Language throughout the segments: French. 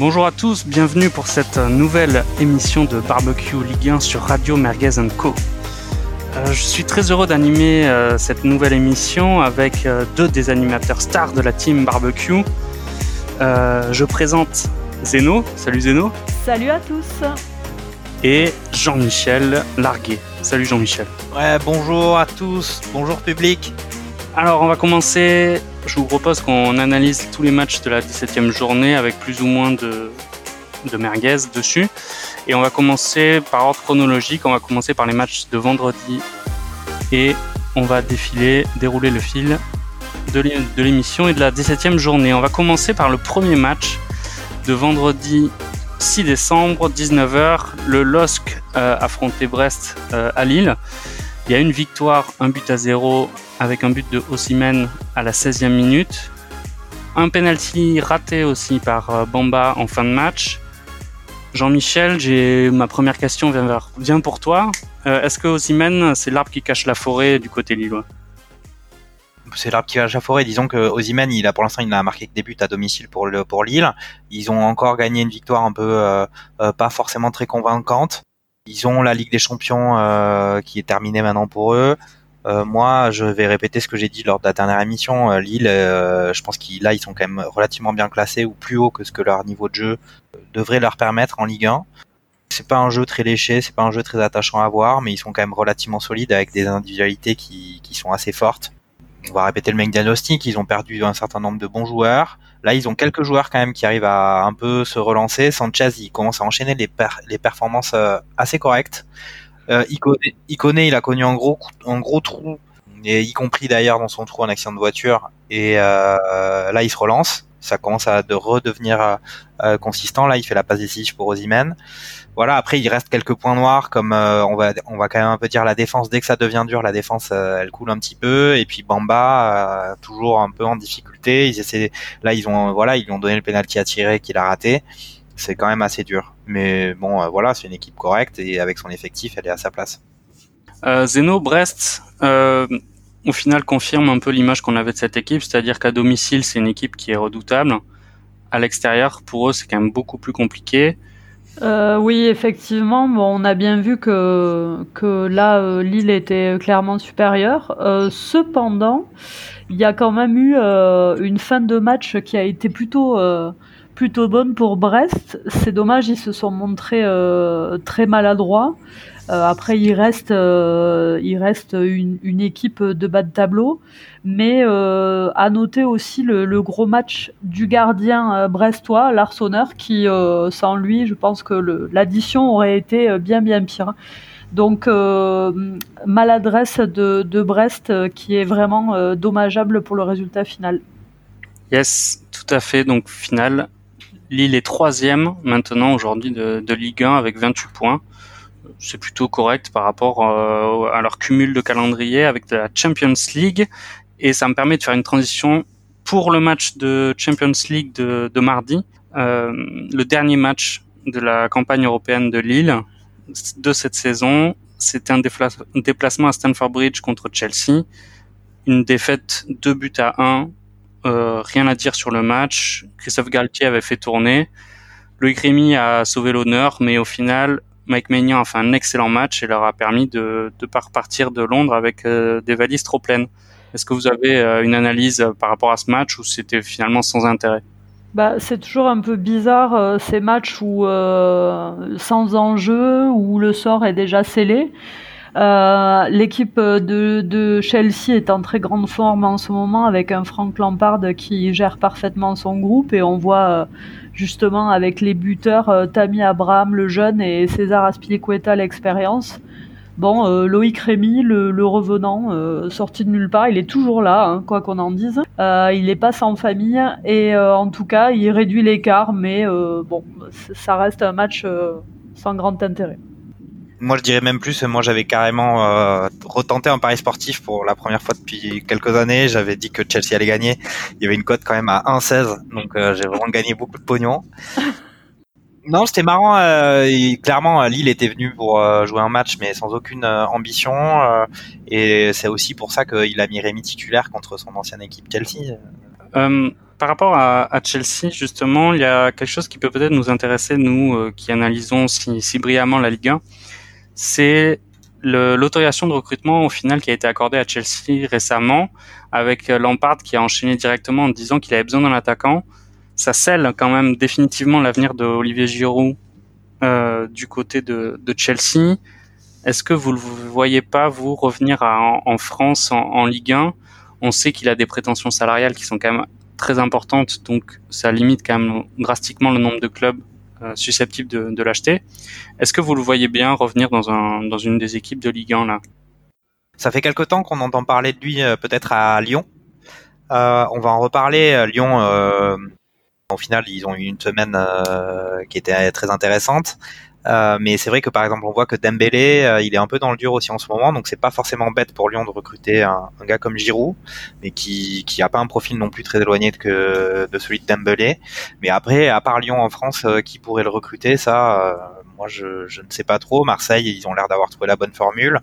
Bonjour à tous, bienvenue pour cette nouvelle émission de Barbecue Ligue 1 sur Radio Merguez Co. Euh, je suis très heureux d'animer euh, cette nouvelle émission avec euh, deux des animateurs stars de la team Barbecue. je présente Zeno. Salut Zeno. Salut à tous. Et Jean-Michel Larguet. Salut Jean-Michel. Ouais, bonjour à tous. Bonjour public. Alors on va commencer. Je vous propose qu'on analyse tous les matchs de la 17e journée avec plus ou moins de, merguez dessus. Et on va commencer par ordre chronologique. On va commencer par les matchs de vendredi et on va défiler, dérouler le fil de l'émission et de la 17e journée. On va commencer par le premier match de vendredi 6 décembre, 19h. Le LOSC euh, Brest euh, à Lille. Il y a une victoire, un but à zéro avec un but de Osimhen à la 16e minute. Un penalty raté aussi par euh, Bamba en fin de match. Jean-Michel, j'ai ma première question vient, pour toi. Euh, est-ce que Osimhen, c'est l'arbre qui cache la forêt du côté lillois? C'est l'arbre qui cache la forêt. Disons que Osimhen, il a pour l'instant, il n'a marqué que des buts à domicile pour pour Lille. Ils ont encore gagné une victoire un peu euh, pas forcément très convaincante. Ils ont la Ligue des Champions qui est terminée maintenant pour eux. Euh, moi, je vais répéter ce que j'ai dit lors de la dernière émission. Euh, Lille, euh, je pense qu'ils là, ils sont quand même relativement bien classés ou plus haut que ce que leur niveau de jeu devrait leur permettre en Ligue 1. C'est pas un jeu très léché, c'est pas un jeu très attachant à voir, mais ils sont quand même relativement solides avec des individualités qui, qui sont assez fortes. On va répéter le même diagnostic. Ils ont perdu un certain nombre de bons joueurs. Là, ils ont quelques joueurs quand même qui arrivent à un peu se relancer. Sanchez, il commence à enchaîner les, les performances assez correctes. Euh, Icone, il a connu un gros, un gros trou, et y compris d'ailleurs dans son trou un accident de voiture. Et euh, là, il se relance. Ça commence à de redevenir euh, consistant. Là, il fait la passe décisive pour Ozymen. Voilà. Après, il reste quelques points noirs, comme euh, on va, on va quand même un peu dire la défense. Dès que ça devient dur, la défense, euh, elle coule un petit peu. Et puis Bamba, toujours un peu en difficulté. Ils essaient. Là, ils ont, voilà, ils lui ont donné le penalty à tirer qu'il a raté c'est quand même assez dur. Mais bon, euh, voilà, c'est une équipe correcte et avec son effectif, elle est à sa place. Euh, Zeno, Brest, euh, au final, confirme un peu l'image qu'on avait de cette équipe, c'est-à-dire qu'à domicile, c'est une équipe qui est redoutable. À l'extérieur, pour eux, c'est quand même beaucoup plus compliqué. oui, effectivement, on a bien vu que, que là, Lille était clairement supérieure. cependant, il y a quand même eu une fin de match qui a été plutôt plutôt bonne pour Brest. C'est dommage, ils se sont montrés euh, très maladroits. Euh, après, il reste, euh, il reste une, équipe de bas de tableau, mais à noter aussi le, gros match du gardien brestois, Larsonneur, qui, sans lui, je pense que l'addition aurait été bien bien pire. Donc maladresse de, de, Brest qui est vraiment dommageable pour le résultat final. Yes, tout à fait. Donc final, Lille est troisième maintenant aujourd'hui de, de, Ligue 1 avec 28 points. C'est plutôt correct par rapport euh, à leur cumul de calendrier avec la Champions League. Et ça me permet de faire une transition pour le match de Champions League de, de mardi. Euh, le dernier match de la campagne européenne de Lille de cette saison, c'était un déplacement à Stamford Bridge contre Chelsea. Une défaite 2 buts à 1 euh, rien à dire sur le match. Christophe Galtier avait fait tourner. Loïc Rémy a sauvé l'honneur, mais au final, Mike Maignan a fait un excellent match et leur a permis de, de repartir de Londres avec euh, des valises trop pleines. Est-ce que vous avez euh, une analyse par rapport à ce match ou c'était finalement sans intérêt? Bah, c'est toujours un peu bizarre ces matchs où sans enjeu, où le sort est déjà scellé. Euh, l'équipe de, Chelsea est en très grande forme en ce moment avec un Frank Lampard qui gère parfaitement son groupe et on voit euh, justement avec les buteurs euh, Tammy Abraham le jeune et César Aspilicueta l'expérience. Bon, Loïc Rémy, le, revenant, sorti de nulle part, il est toujours là, hein, quoi qu'on en dise. il n'est pas sans famille et en tout cas, il réduit l'écart, mais bon, ça reste un match sans grand intérêt moi je dirais même plus, moi j'avais carrément euh, retenté un pari sportif pour la première fois depuis quelques années. J'avais dit que Chelsea allait gagner. Il y avait une cote quand même à 1,16, donc euh, j'ai vraiment gagné beaucoup de pognon. Non, c'était marrant. Euh, clairement, Lille était venu pour euh, jouer un match, mais sans aucune ambition. et c'est aussi pour ça qu'il a mis Rémi titulaire contre son ancienne équipe Chelsea. par rapport à, à, Chelsea, justement, il y a quelque chose qui peut peut-être nous intéresser, nous qui analysons si, si, brillamment la Ligue 1. C'est l'autorisation de recrutement au final qui a été accordée à Chelsea récemment, avec Lampard qui a enchaîné directement en disant qu'il avait besoin d'un attaquant. Ça scelle quand même définitivement l'avenir de Olivier Giroud euh, du côté de, de Chelsea. Est-ce que vous ne voyez pas, vous, revenir à, en, France en, en, Ligue 1 On sait qu'il a des prétentions salariales qui sont quand même très importantes, donc ça limite quand même drastiquement le nombre de clubs euh, susceptibles de, de l'acheter. Est-ce que vous le voyez bien revenir dans, un, dans une des équipes de Ligue 1 là? Ça fait quelque temps qu'on entend parler de lui euh, peut-être à Lyon. Euh, on va en reparler. Lyon, euh, au final, ils ont eu une semaine euh, qui était très intéressante. Euh, mais c'est vrai que par exemple on voit que Dembélé euh, il est un peu dans le dur aussi en ce moment donc c'est pas forcément bête pour Lyon de recruter un, un, gars comme Giroud mais qui qui a pas un profil non plus très éloigné de, que, de celui de Dembélé. Mais après à part Lyon en France euh, qui pourrait le recruter ça moi je, je, ne sais pas trop. Marseille ils ont l'air d'avoir trouvé la bonne formule.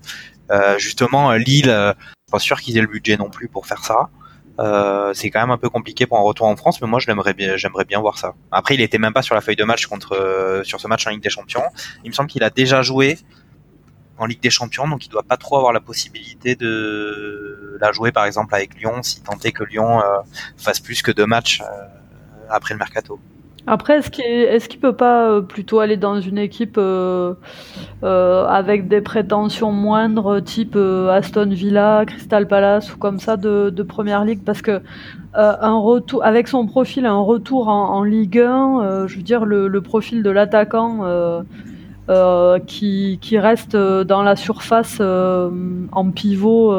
Justement Lille pas sûr qu'ils aient le budget non plus pour faire ça euh, c'est quand même un peu compliqué pour un retour en France, mais moi je bien, j'aimerais bien voir ça. Après, il était même pas sur la feuille de match contre euh, sur ce match en Ligue des Champions. Il me semble qu'il a déjà joué en Ligue des Champions, donc il doit pas trop avoir la possibilité de la jouer par exemple avec Lyon, si tant que Lyon euh, fasse plus que deux matchs après le mercato. Après, est-ce qu'il est peut pas euh, plutôt aller dans une équipe euh, euh, avec des prétentions moindres, type Aston Villa, Crystal Palace ou comme ça de, première ligue, parce que un retour avec son profil, un retour en, Ligue 1, je veux dire le, le profil de l'attaquant. qui, qui reste dans la surface en pivot.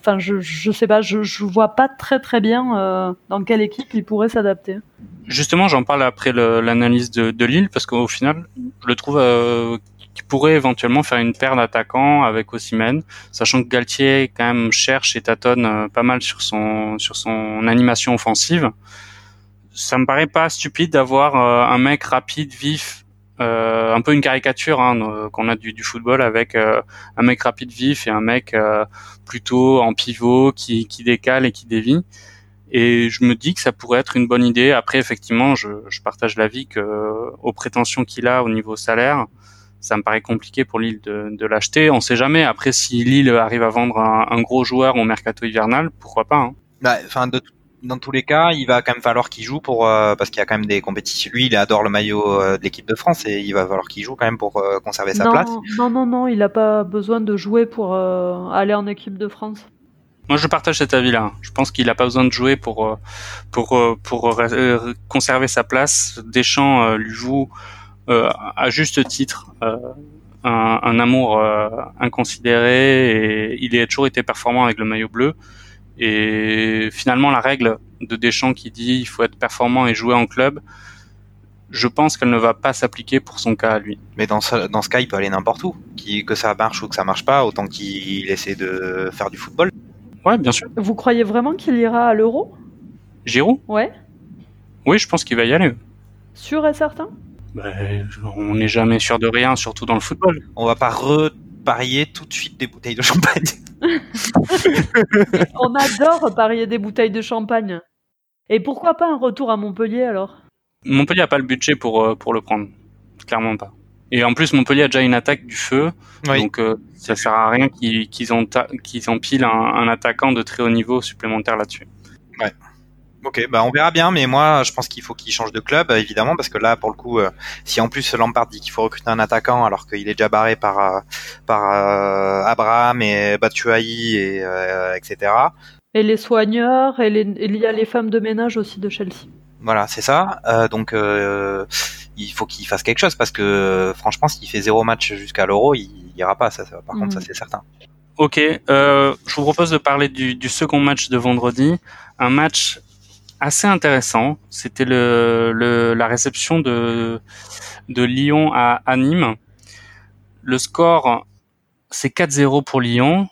Enfin, je, je sais pas, je, je vois pas très très bien dans quelle équipe il pourrait s'adapter. Justement, j'en parle après l'analyse de, Lille parce qu'au final, je le trouve euh, qui pourrait éventuellement faire une paire d'attaquants avec Osimhen, sachant que Galtier quand même cherche et tâtonne euh, pas mal sur son sur son animation offensive. Ça me paraît pas stupide d'avoir euh, un mec rapide, vif, euh, un peu une caricature hein, qu'on a du, du, football avec un mec rapide, vif et un mec plutôt en pivot qui, qui décale et qui dévie. Et je me dis que ça pourrait être une bonne idée. Après, effectivement, je, je partage l'avis que aux prétentions qu'il a au niveau salaire, ça me paraît compliqué pour Lille de, de l'acheter. On sait jamais. Après, si Lille arrive à vendre un, un gros joueur au mercato hivernal, pourquoi pas hein. bah, Enfin, dans tous les cas, il va quand même falloir qu'il joue pour euh, parce qu'il y a quand même des compétitions. Lui, il adore le maillot euh, de l'équipe de France et il va falloir qu'il joue quand même pour euh, conserver sa non, place. Non, non, non, il n'a pas besoin de jouer pour aller en équipe de France. Moi, je partage cet avis-là. Je pense qu'il n'a pas besoin de jouer pour euh, pour euh, pour euh, conserver sa place. Deschamps lui joue à juste titre un, amour inconsidéré et il a toujours été performant avec le maillot bleu. Et finalement, la règle de Deschamps qui dit il faut être performant et jouer en club, je pense qu'elle ne va pas s'appliquer pour son cas à lui. Mais dans ce, dans ce cas, il peut aller n'importe où. Que ça marche ou que ça marche pas, autant qu'il essaie de faire du football. Ouais, bien sûr. Vous croyez vraiment qu'il ira à l'Euro? Giroud? Ouais. Oui, je pense qu'il va y aller. Sûr et certain? Ben, On n'est jamais sûr de rien, surtout dans le football. On va pas reparier tout de suite des bouteilles de champagne. On adore parier des bouteilles de champagne. Et pourquoi pas un retour à Montpellier alors? Montpellier n'a pas le budget pour, euh, pour le prendre. Clairement pas. Et en plus, Montpellier a déjà une attaque du feu, oui. donc euh, ça sert à rien qu'ils qu'ils ont qu'ils empilent un, un, attaquant de très haut niveau supplémentaire là-dessus. Ouais. Ok, bah on verra bien, mais moi je pense qu'il faut qu'il change de club, évidemment, parce que là pour le coup, euh, si en plus Lampard dit qu'il faut recruter un attaquant alors qu'il est déjà barré par euh, par euh, Abraham et Batshuayi et euh, etc. Et les soigneurs, et, les, il y a les femmes de ménage aussi de Chelsea. Voilà, c'est ça. Euh, donc euh, il faut qu'il fasse quelque chose parce que franchement, s'il fait zéro match jusqu'à l'Euro, il ira pas. Ça, par mmh. contre, ça c'est certain. Ok, euh, je vous propose de parler du, du, second match de vendredi, un match assez intéressant. C'était le, le, la réception de de Lyon à, à Nîmes. Le score, c'est 4-0 pour Lyon,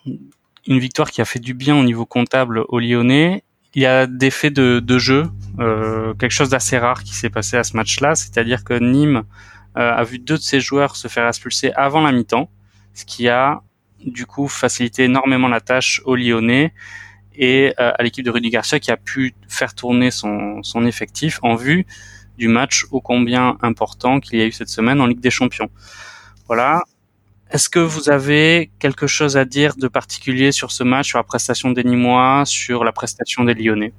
une victoire qui a fait du bien au niveau comptable aux Lyonnais il y a des faits de, de jeu, euh, quelque chose d'assez rare qui s'est passé à ce match-là, c'est-à-dire que Nîmes euh, a vu deux de ses joueurs se faire expulser avant la mi-temps, ce qui a du coup facilité énormément la tâche aux Lyonnais. et à l'équipe de Rudy Garcia qui a pu faire tourner son, son effectif en vue du match ô combien important qu'il y a eu cette semaine en Ligue des Champions. Voilà. Est-ce que vous avez quelque chose à dire de particulier sur ce match, sur la prestation des Nîmois, sur la prestation des Lyonnais?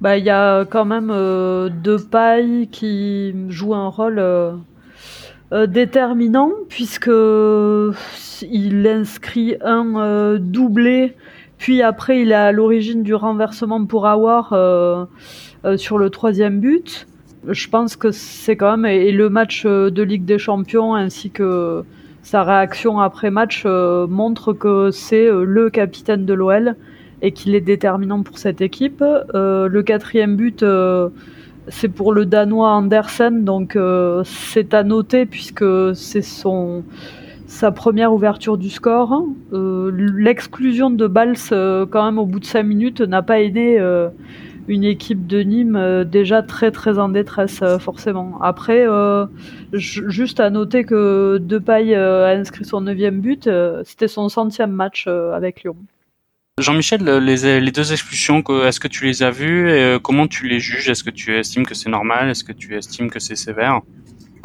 Bah, il y a quand même euh, deux pailles qui jouent un rôle euh, euh, déterminant puisque il inscrit un doublé, puis après il est à l'origine du renversement pour avoir sur le troisième but. Je pense que c'est quand même et le match de Ligue des Champions ainsi que sa réaction après match euh, montre que c'est euh, le capitaine de l'OL et qu'il est déterminant pour cette équipe. Euh, le quatrième but, c'est pour le Danois Andersen, donc c'est à noter puisque c'est son sa première ouverture du score. L'exclusion de Bals, quand même, au bout de 5 minutes, n'a pas aidé une équipe de Nîmes euh, déjà très très en détresse euh, forcément. Après, euh, juste à noter que Depay a inscrit son neuvième but, c'était son centième match avec Lyon. Jean-Michel, les, deux expulsions, est-ce que tu les as vues et comment tu les juges? Est-ce que tu estimes que c'est normal? Est-ce que tu estimes que c'est sévère?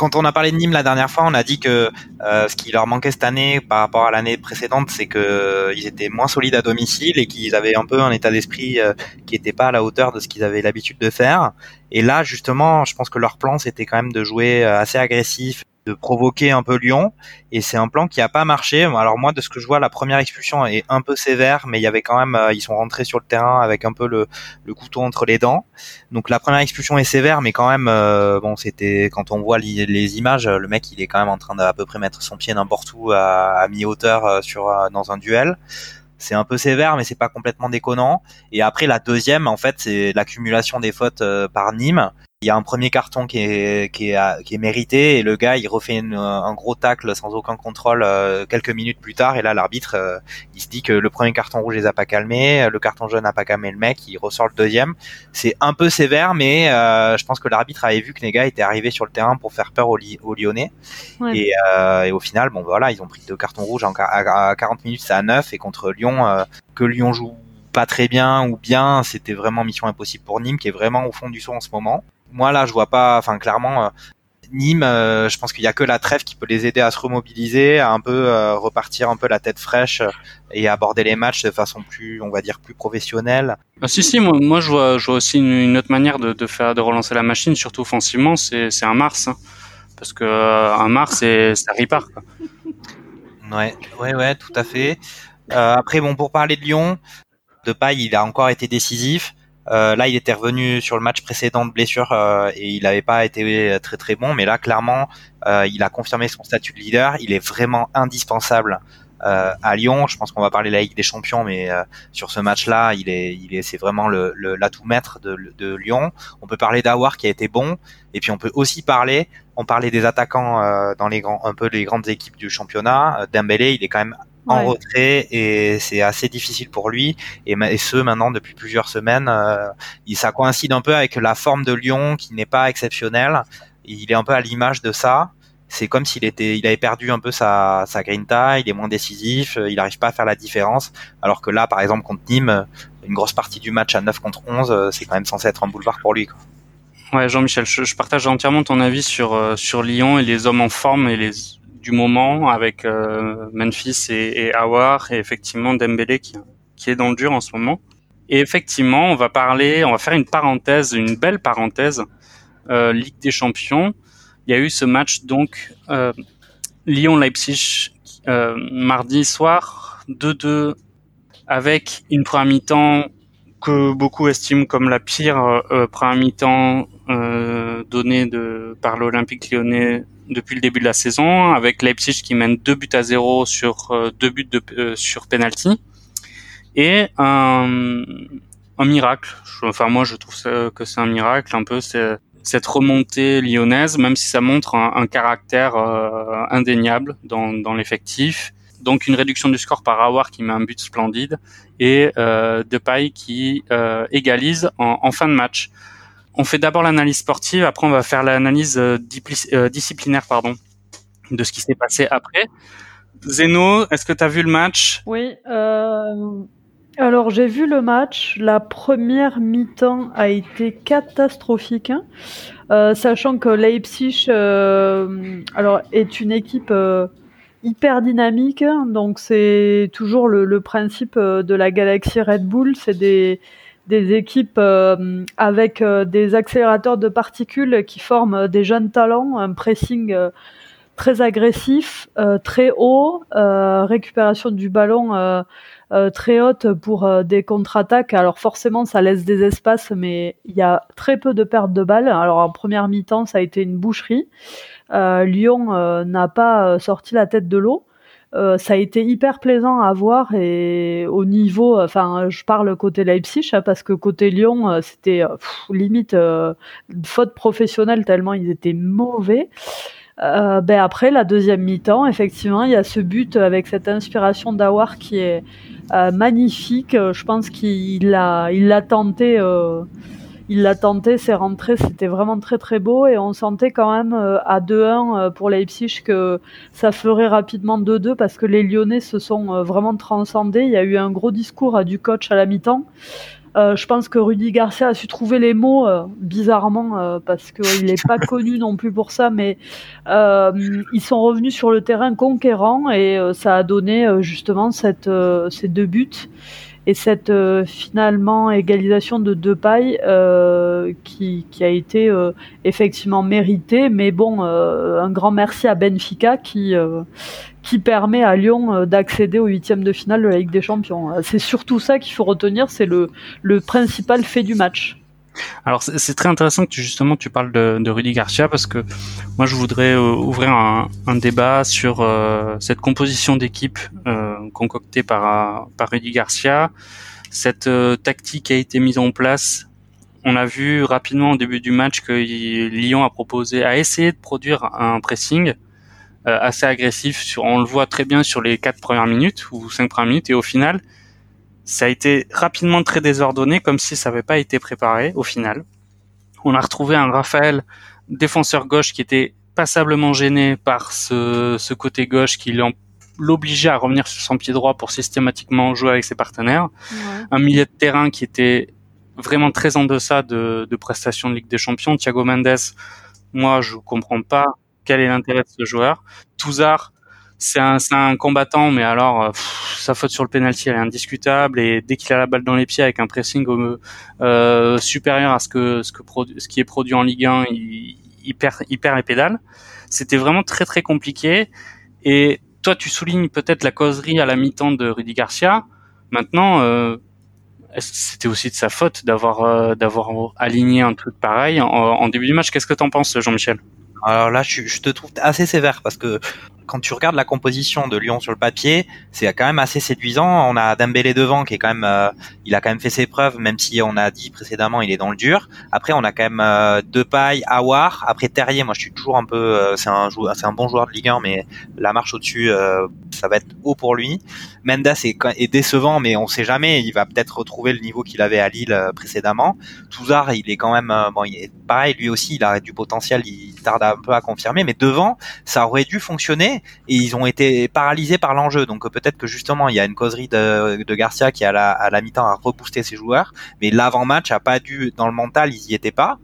Quand on a parlé de Nîmes la dernière fois, on a dit que euh, ce qui leur manquait cette année par rapport à l'année précédente, c'est que euh, ils étaient moins solides à domicile et qu'ils avaient un peu un état d'esprit euh, qui n'était pas à la hauteur de ce qu'ils avaient l'habitude de faire. Et là, justement, je pense que leur plan, c'était quand même de jouer assez agressif de provoquer un peu Lyon et c'est un plan qui a pas marché. Alors moi de ce que je vois la première expulsion est un peu sévère mais il y avait quand même euh, ils sont rentrés sur le terrain avec un peu le, le, couteau entre les dents. Donc la première expulsion est sévère mais quand même euh, bon c'était quand on voit les, images le mec il est quand même en train d'à peu près mettre son pied n'importe où à, à mi-hauteur euh, sur dans un duel c'est un peu sévère, mais c'est pas complètement déconnant. Et après, la deuxième, en fait, c'est l'accumulation des fautes par Nîmes il y a un premier carton qui est, qui est, qui est mérité et le gars il refait un gros tacle sans aucun contrôle euh, quelques minutes plus tard. Et là l'arbitre euh, il se dit que le premier carton rouge les a pas calmés, le carton jaune n'a pas calmé le mec, il ressort le deuxième. C'est un peu sévère mais euh, je pense que l'arbitre avait vu que les gars étaient arrivés sur le terrain pour faire peur aux, Lyonnais. Et, et, au final bon voilà ils ont pris deux cartons rouges en, à, 40 minutes c'est à 9 et contre Lyon que Lyon joue pas très bien ou bien, c'était vraiment mission impossible pour Nîmes qui est vraiment au fond du saut en ce moment moi là, je vois pas. Enfin, clairement, euh, Nîmes, euh, je pense qu'il y a que la trêve qui peut les aider à se remobiliser, à un peu euh, repartir un peu la tête fraîche et aborder les matchs de façon plus, on va dire, plus professionnelle. Ah, si si, moi, moi je vois, je vois aussi une, autre manière de, de, faire, de relancer la machine, surtout offensivement, c'est, un Mars, hein. parce que un Mars, c'est, ça repart. Quoi. Ouais, ouais, ouais, tout à fait. après, bon, pour parler de Lyon, de paille, il a encore été décisif. Euh, là, il était revenu sur le match précédent de blessure euh, et il n'avait pas été très très bon, mais là, clairement, euh, il a confirmé son statut de leader. Il est vraiment indispensable à Lyon. Je pense qu'on va parler de la Ligue des Champions, mais sur ce match-là, il est, il est, c'est vraiment l'atout maître de, de, Lyon. On peut parler d'Awar qui a été bon, et puis on peut aussi parler, on parlait des attaquants dans les grands, un peu les grandes équipes du championnat. Dembélé, il est quand même en retrait et c'est assez difficile pour lui. Et, ce maintenant depuis plusieurs semaines euh, ça coïncide un peu avec la forme de Lyon qui n'est pas exceptionnelle. Il est un peu à l'image de ça. C'est comme s'il était il avait perdu un peu sa sa grinta. Il est moins décisif. Il n'arrive pas à faire la différence. Alors que là par exemple contre Nîmes une grosse partie du match à 9 contre 11 c'est quand même censé être un boulevard pour lui quoi. Ouais, Jean-Michel, je, je, partage entièrement ton avis sur euh, sur Lyon et les hommes en forme et les du moment avec euh, Memphis et, et et effectivement Dembélé qui, est dans le dur en ce moment. Et effectivement, on va parler, on va faire une parenthèse, une belle parenthèse, euh, Ligue des Champions. Il y a eu ce match donc euh, Lyon-Leipzig mardi soir, 2-2 avec une première mi-temps que beaucoup estiment comme la pire première mi-temps donnée par l'Olympique lyonnais depuis le début de la saison, avec Leipzig qui mène deux buts à zéro sur euh, deux buts de, euh, sur penalty, et un, un miracle. Enfin moi je trouve que c'est un miracle un peu cette remontée lyonnaise, même si ça montre un, caractère euh, indéniable dans, dans l'effectif. Donc une réduction du score par Awar qui met un but splendide et euh, Depay qui euh, égalise en, en fin de match on fait d'abord l'analyse sportive, après on va faire l'analyse euh, euh, disciplinaire pardon, de ce qui s'est passé après. Zeno, est-ce que tu as vu le match? Oui. Euh, Alors j'ai vu le match. La première mi-temps a été catastrophique, hein. euh, sachant que Leipzig, euh, alors est une équipe euh, hyper dynamique. Donc c'est toujours le, principe de la galaxie Red Bull. C'est des des équipes avec des accélérateurs de particules qui forment des jeunes talents, un pressing très agressif, très haut, récupération du ballon euh, très haute pour euh, des contre-attaques. Alors forcément, ça laisse des espaces, mais il y a très peu de pertes de balles. Alors en première mi-temps, ça a été une boucherie. Euh, Lyon n'a pas sorti la tête de l'eau. Ça a été hyper plaisant à voir et au niveau, enfin, je parle côté Leipzig hein, parce que côté Lyon, c'était limite faute professionnelle tellement ils étaient mauvais. ben après la deuxième mi-temps, effectivement, il y a ce but avec cette inspiration d'Awar qui est euh, magnifique. Euh, je pense qu'il l'a, il l'a tenté. Euh, il l'a tenté, c'est rentré, c'était vraiment très très beau et on sentait quand même à 2-1 pour Leipzig que ça ferait rapidement 2-2 parce que les Lyonnais se sont vraiment transcendés. Il y a eu un gros discours du coach à la mi-temps euh, je pense que Rudy Garcia a su trouver les mots euh, bizarrement euh, parce qu'il n'est pas connu non plus pour ça, mais ils sont revenus sur le terrain conquérant et ça a donné justement ces deux buts et cette finalement égalisation de deux pailles qui, qui, a été effectivement méritée. Mais bon, un grand merci à Benfica qui permet à Lyon euh, d'accéder au huitième de finale de la Ligue des Champions. Euh, c'est surtout ça qu'il faut retenir, c'est le principal fait du match. Alors c'est très intéressant que tu, justement tu parles de, de Rudy Garcia parce que moi je voudrais euh, ouvrir un, un, débat sur cette composition d'équipe concoctée par, par Rudy Garcia. Cette tactique a été mise en place. On a vu rapidement au début du match que Lyon a proposé, a essayé de produire un pressing euh, assez agressif. Sur, on le voit très bien sur les quatre premières minutes ou cinq premières minutes, et au final, ça a été rapidement très désordonné, comme si ça n'avait pas été préparé. Au final, on a retrouvé un Raphaël défenseur gauche qui était passablement gêné par ce, ce côté gauche qui l'obligeait à revenir sur son pied droit pour systématiquement jouer avec ses partenaires. Un milieu de terrain qui était vraiment très en deçà de, de prestations de Ligue des Champions. Thiago Mendes, moi, je comprends pas quel est l'intérêt de ce joueur. Touzard, c'est un, un, combattant, mais alors euh, sa faute sur le penalty elle est indiscutable et dès qu'il a la balle dans les pieds avec un pressing euh, supérieur à ce que ce que ce qui est produit en Ligue 1, il, il perd il perd les pédales. C'était vraiment très très compliqué. Et toi, tu soulignes peut-être la causerie à la mi-temps de Rudy Garcia. Maintenant, euh, c'était aussi de sa faute d'avoir euh, d'avoir aligné un truc pareil en, en début du match? Qu'est-ce que t'en penses, Jean-Michel? Alors là, je, je, te trouve assez sévère parce que quand tu regardes la composition de Lyon sur le papier, c'est quand même assez séduisant. On a Dembélé devant qui est quand même, euh, il a quand même fait ses preuves, même si on a dit précédemment il est dans le dur. Après, on a quand même euh, Depay, Awar. Après Terrier, moi je suis toujours un peu, euh, c'est un c'est un bon joueur de Ligue 1, mais la marche au-dessus, euh, ça va être haut pour lui. Mendes est, décevant, mais on sait jamais. Il va peut-être retrouver le niveau qu'il avait à Lille précédemment. Touzard, il est quand même, bon, il est pareil, lui aussi, il a du potentiel. Il tarde un peu à confirmer, mais devant, ça aurait dû fonctionner et ils ont été paralysés par l'enjeu. Donc peut-être que justement il y a une causerie de, Garcia qui à la, à la mi-temps a rebooster ses joueurs, mais l'avant-match a pas dû dans le mental ils y étaient pas.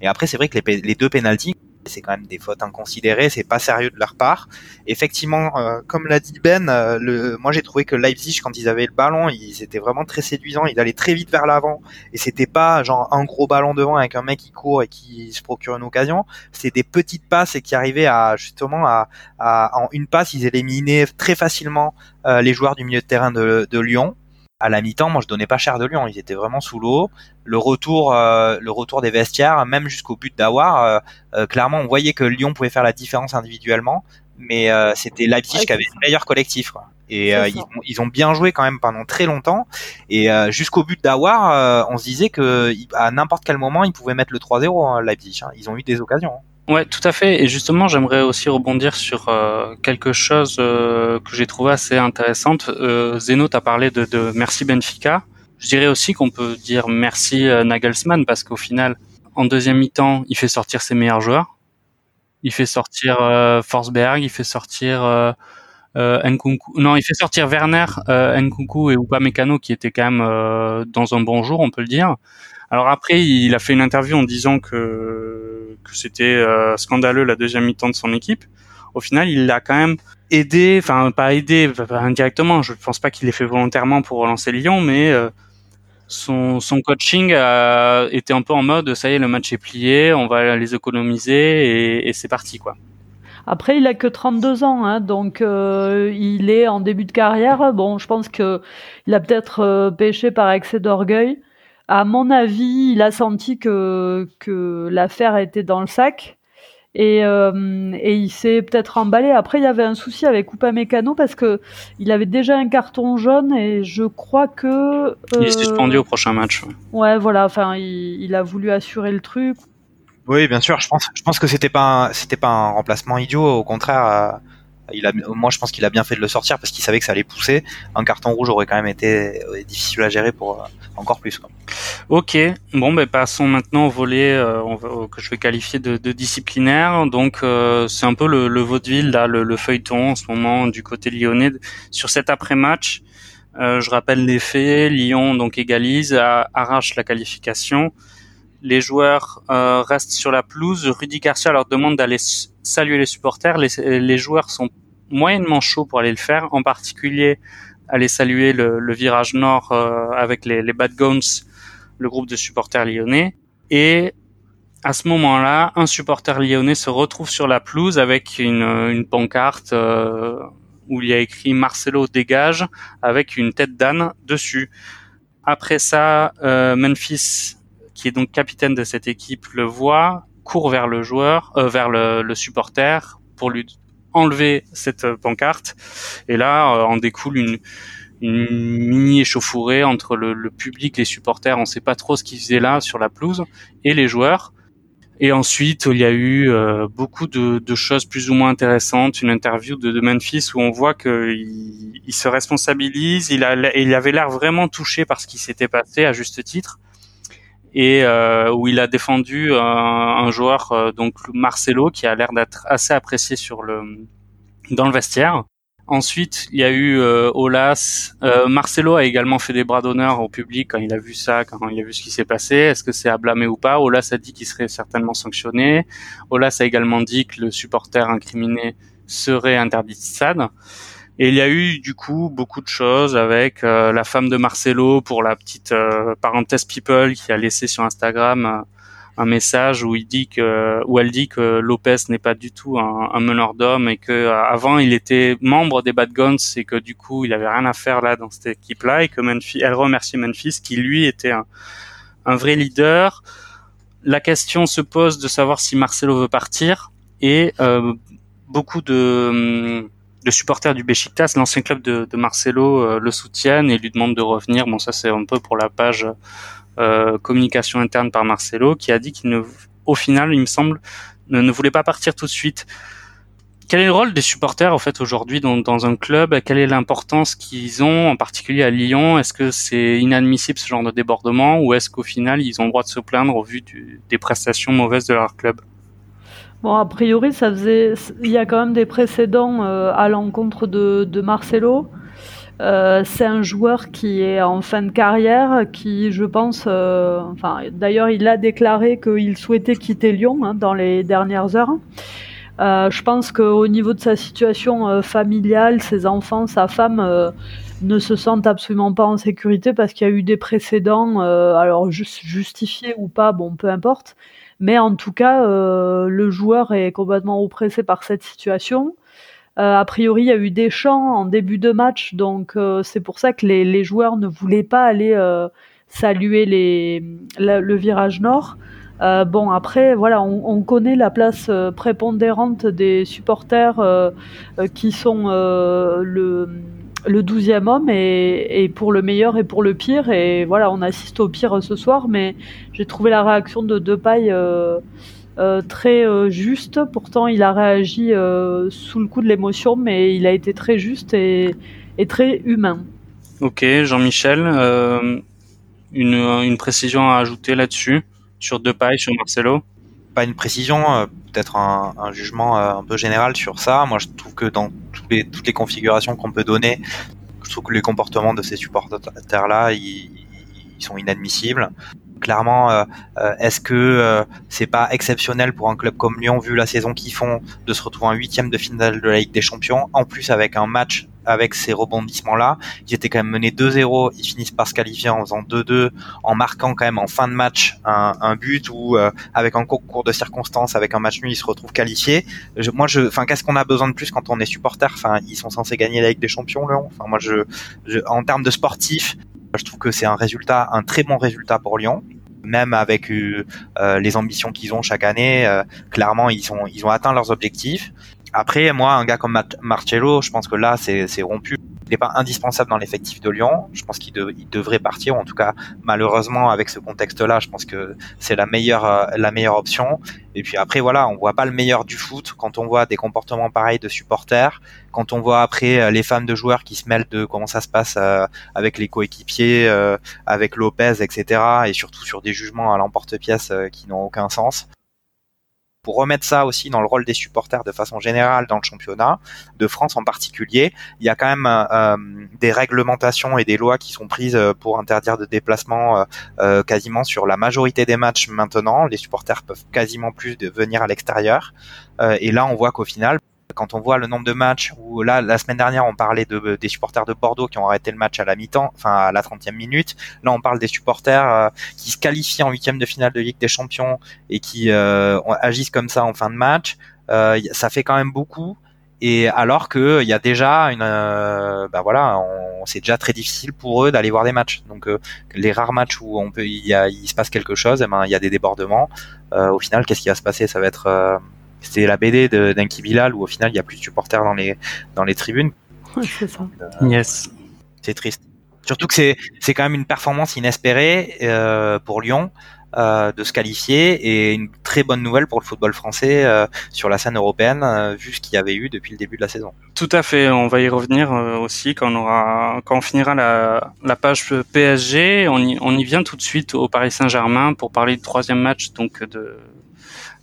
Et après c'est vrai que les, les deux pénalties c'est quand même des fautes inconsidérées, c'est pas sérieux de leur part. Effectivement, euh, comme l'a dit Ben, euh, moi j'ai trouvé que Leipzig quand ils avaient le ballon, ils étaient vraiment très séduisants, ils allaient très vite vers l'avant. Et c'était pas genre un gros ballon devant avec un mec qui court et qui se procure une occasion, c'est des petites passes et qui arrivaient à justement à, en une passe, ils éliminaient très facilement euh, les joueurs du milieu de terrain de Lyon à la mi-temps, moi je donnais pas cher de Lyon, ils étaient vraiment sous l'eau. Le retour, euh, le retour des vestiaires, même jusqu'au but d'Awar, euh, euh, clairement on voyait que Lyon pouvait faire la différence individuellement, mais c'était Leipzig qui avait le meilleur collectif. Quoi. Et ils ont, ils, ont, bien joué quand même pendant très longtemps. Et jusqu'au but d'Awar, on se disait que à n'importe quel moment ils pouvaient mettre le 3-0 hein, Leipzig. Hein. Ils ont eu des occasions. Hein. Ouais, tout à fait. Et justement, j'aimerais aussi rebondir sur euh, quelque chose euh, que j'ai trouvé assez intéressante. Euh, Zeno t'a parlé de, merci Benfica. Je dirais aussi qu'on peut dire merci euh, Nagelsmann parce qu'au final, en deuxième mi-temps, il fait sortir ses meilleurs joueurs. Il fait sortir Forsberg, il fait sortir euh, Nkunku. Non, il fait sortir Werner, euh, Nkunku et Upamecano qui étaient quand même euh, dans un bon jour, on peut le dire. Alors après, il a fait une interview en disant que que c'était euh, scandaleux la deuxième mi-temps de son équipe. Au final, il l'a quand même aidé, enfin pas aidé indirectement. Je pense pas qu'il l'ait fait volontairement pour relancer Lyon, mais euh, son, coaching a été un peu en mode ça y est, le match est plié, on va les économiser et, et c'est parti quoi. Après, il a que 32 ans, hein, donc euh, il est en début de carrière. Bon, je pense que il a peut-être euh, péché par excès d'orgueil. À mon avis, il a senti que que l'affaire était dans le sac et, euh, et il s'est peut-être emballé. Après, il y avait un souci avec Upamecano parce que il avait déjà un carton jaune et je crois que il est suspendu au prochain match. Ouais, voilà. Enfin, il, il a voulu assurer le truc. Oui, bien sûr. Je pense, je pense que c'était pas, c'était pas un remplacement idiot. Au contraire, euh, il a, moi, je pense qu'il a bien fait de le sortir parce qu'il savait que ça allait pousser. Un carton rouge aurait quand même été euh, difficile à gérer pour euh, encore plus. Quoi. Ok. Bon, ben passons maintenant au volet euh, que je vais qualifier de, de disciplinaire. Donc, euh, c'est un peu le, le vaudeville là, le, le, feuilleton en ce moment du côté lyonnais sur cet après-match. je rappelle les faits. Lyon donc égalise, arrache la qualification les joueurs euh, restent sur la pelouse. Rudy Garcia leur demande d'aller saluer les supporters. Les, les, joueurs sont moyennement chauds pour aller le faire, en particulier aller saluer le, le virage nord euh, avec les, les, Bad Guns, le groupe de supporters lyonnais. Et à ce moment-là, un supporter lyonnais se retrouve sur la pelouse avec une, une pancarte euh, où il y a écrit Marcelo dégage avec une tête d'âne dessus. Après ça, euh, Memphis qui est donc capitaine de cette équipe, le voit, court vers le joueur, euh, vers le, le, supporter pour lui enlever cette pancarte. Et là, euh, en découle une, une mini échauffourée entre le, le, public, les supporters, on sait pas trop ce qu'ils faisaient là sur la pelouse, et les joueurs. Et ensuite, il y a eu euh, beaucoup de, de, choses plus ou moins intéressantes. Une interview de, de Memphis où on voit qu'il il se responsabilise. Il, a, il avait l'air vraiment touché par ce qui s'était passé, à juste titre et euh, où il a défendu un, un joueur euh, donc Marcelo qui a l'air d'être assez apprécié sur le dans le vestiaire. Ensuite, il y a eu euh, Olas. Euh, Marcelo a également fait des bras d'honneur au public quand il a vu ça, quand il a vu ce qui s'est passé. Est-ce que c'est à blâmer ou pas? Olas a dit qu'il serait certainement sanctionné. Olas a également dit que le supporter incriminé serait interdit de stade. Et il y a eu du coup beaucoup de choses avec euh, la femme de Marcelo pour la petite euh, parenthèse people qui a laissé sur Instagram euh, un message où il dit que où elle dit que Lopez n'est pas du tout un, meneur d'hommes et que euh, avant il était membre des Bad Guns et que du coup il avait rien à faire là dans cette équipe là et que Memphis, elle remercie Memphis qui lui était un, un vrai leader. La question se pose de savoir si Marcelo veut partir et beaucoup de le supporter du Besiktas, l'ancien club de, de Marcelo, euh, le soutiennent et lui demande de revenir. Bon, ça c'est un peu pour la page euh, communication interne par Marcelo, qui a dit qu'il ne, au final, il me semble, ne, ne, voulait pas partir tout de suite. Quel est le rôle des supporters en fait aujourd'hui dans, un club? Quelle est l'importance qu'ils ont, en particulier à Lyon? Est-ce que c'est inadmissible ce genre de débordement, ou est-ce qu'au final ils ont le droit de se plaindre au vu des prestations mauvaises de leur club? Bon, a priori, ça faisait, il y a quand même des précédents euh, à l'encontre de, de, Marcelo. Euh, c'est un joueur qui est en fin de carrière, qui, je pense, euh, enfin, d'ailleurs, il a déclaré qu'il souhaitait quitter Lyon hein, dans les dernières heures. Euh, je pense qu'au niveau de sa situation euh, familiale, ses enfants, sa femme ne se sentent absolument pas en sécurité parce qu'il y a eu des précédents, alors just, justifiés ou pas, bon, peu importe mais en tout cas, euh, le joueur est complètement oppressé par cette situation. Euh, a priori, il y a eu des chants en début de match, donc euh, c'est pour ça que les, les, joueurs ne voulaient pas aller euh, saluer les, le virage nord. Euh, bon, après, voilà, on, on, connaît la place prépondérante des supporters qui sont le le douzième homme est, pour le meilleur et pour le pire. Et voilà, on assiste au pire ce soir, mais j'ai trouvé la réaction de Depay euh, euh, très euh, juste. Pourtant, il a réagi sous le coup de l'émotion, mais il a été très juste et, très humain. Ok, Jean-Michel, une, une, précision à ajouter là-dessus, sur Depay, sur Marcelo? Pas une précision, peut-être un, jugement un peu général sur ça. Moi, je trouve que dans toutes les, toutes les configurations qu'on peut donner, je trouve que les comportements de ces supporters-là, ils sont inadmissibles clairement, euh, euh, est-ce que euh, c'est pas exceptionnel pour un club comme Lyon, vu la saison qu'ils font, de se retrouver en huitième de finale de la Ligue des Champions, en plus avec un match avec ces rebondissements-là? Ils étaient quand même menés 2-0, ils finissent par se qualifier en faisant 2-2, en marquant quand même en fin de match un, but ou avec un concours de circonstances, avec un match nul, ils se retrouvent qualifiés. moi, je, enfin, qu'est-ce qu'on a besoin de plus quand on est supporter? Enfin, ils sont censés gagner la Ligue des Champions, Lyon. Enfin, moi, je, je en termes de sportif, je trouve que c'est un résultat, un très bon résultat pour Lyon. Même avec euh, euh, les ambitions qu'ils ont chaque année, euh, clairement ils ont ils ont atteint leurs objectifs. Après, moi, un gars comme Marcello, je pense que là, c'est rompu n'est pas indispensable dans l'effectif de Lyon. Je pense qu'il devrait partir, en tout cas, malheureusement, avec ce contexte-là, je pense que c'est la meilleure, euh, la meilleure option. Et puis après, voilà, on voit pas le meilleur du foot quand on voit des comportements pareils de supporters, quand on voit après euh, les femmes de joueurs qui se mêlent de comment ça se passe euh, avec les coéquipiers, avec Lopez, etc. Et surtout sur des jugements à l'emporte-pièce qui n'ont aucun sens pour remettre ça aussi dans le rôle des supporters de façon générale dans le championnat de France en particulier, il y a quand même euh, euh, des réglementations et des lois qui sont prises euh, pour interdire de déplacement quasiment sur la majorité des matchs maintenant. Les supporters peuvent quasiment plus venir à l'extérieur. et là, on voit qu'au final, quand on voit le nombre de matchs où là la semaine dernière on parlait de, des supporters de Bordeaux qui ont arrêté le match à la mi-temps, enfin à la 30e minute. Là on parle des supporters euh, qui se qualifient en huitième de finale de Ligue des Champions et qui euh, agissent comme ça en fin de match. Euh, ça fait quand même beaucoup. Et alors que il y a déjà une, ben voilà, on, c'est déjà très difficile pour eux d'aller voir des matchs. Donc les rares matchs où on peut, il, y se passe quelque chose, eh ben il y a des débordements. au final, qu'est-ce qui va se passer? Ça va être c'était la BD d'Inki Bilal où au final il y a plus de supporters dans les dans les tribunes. c'est ça. Euh, yes. C'est triste. Surtout que c'est c'est quand même une performance inespérée euh, pour Lyon. Euh, de se qualifier et une très bonne nouvelle pour le football français euh, sur la scène européenne euh, vu ce qu'il y avait eu depuis le début de la saison. Tout à fait, on va y revenir aussi quand on aura quand on finira la, la page PSG, on y, on y vient tout de suite au Paris Saint-Germain pour parler du troisième match donc de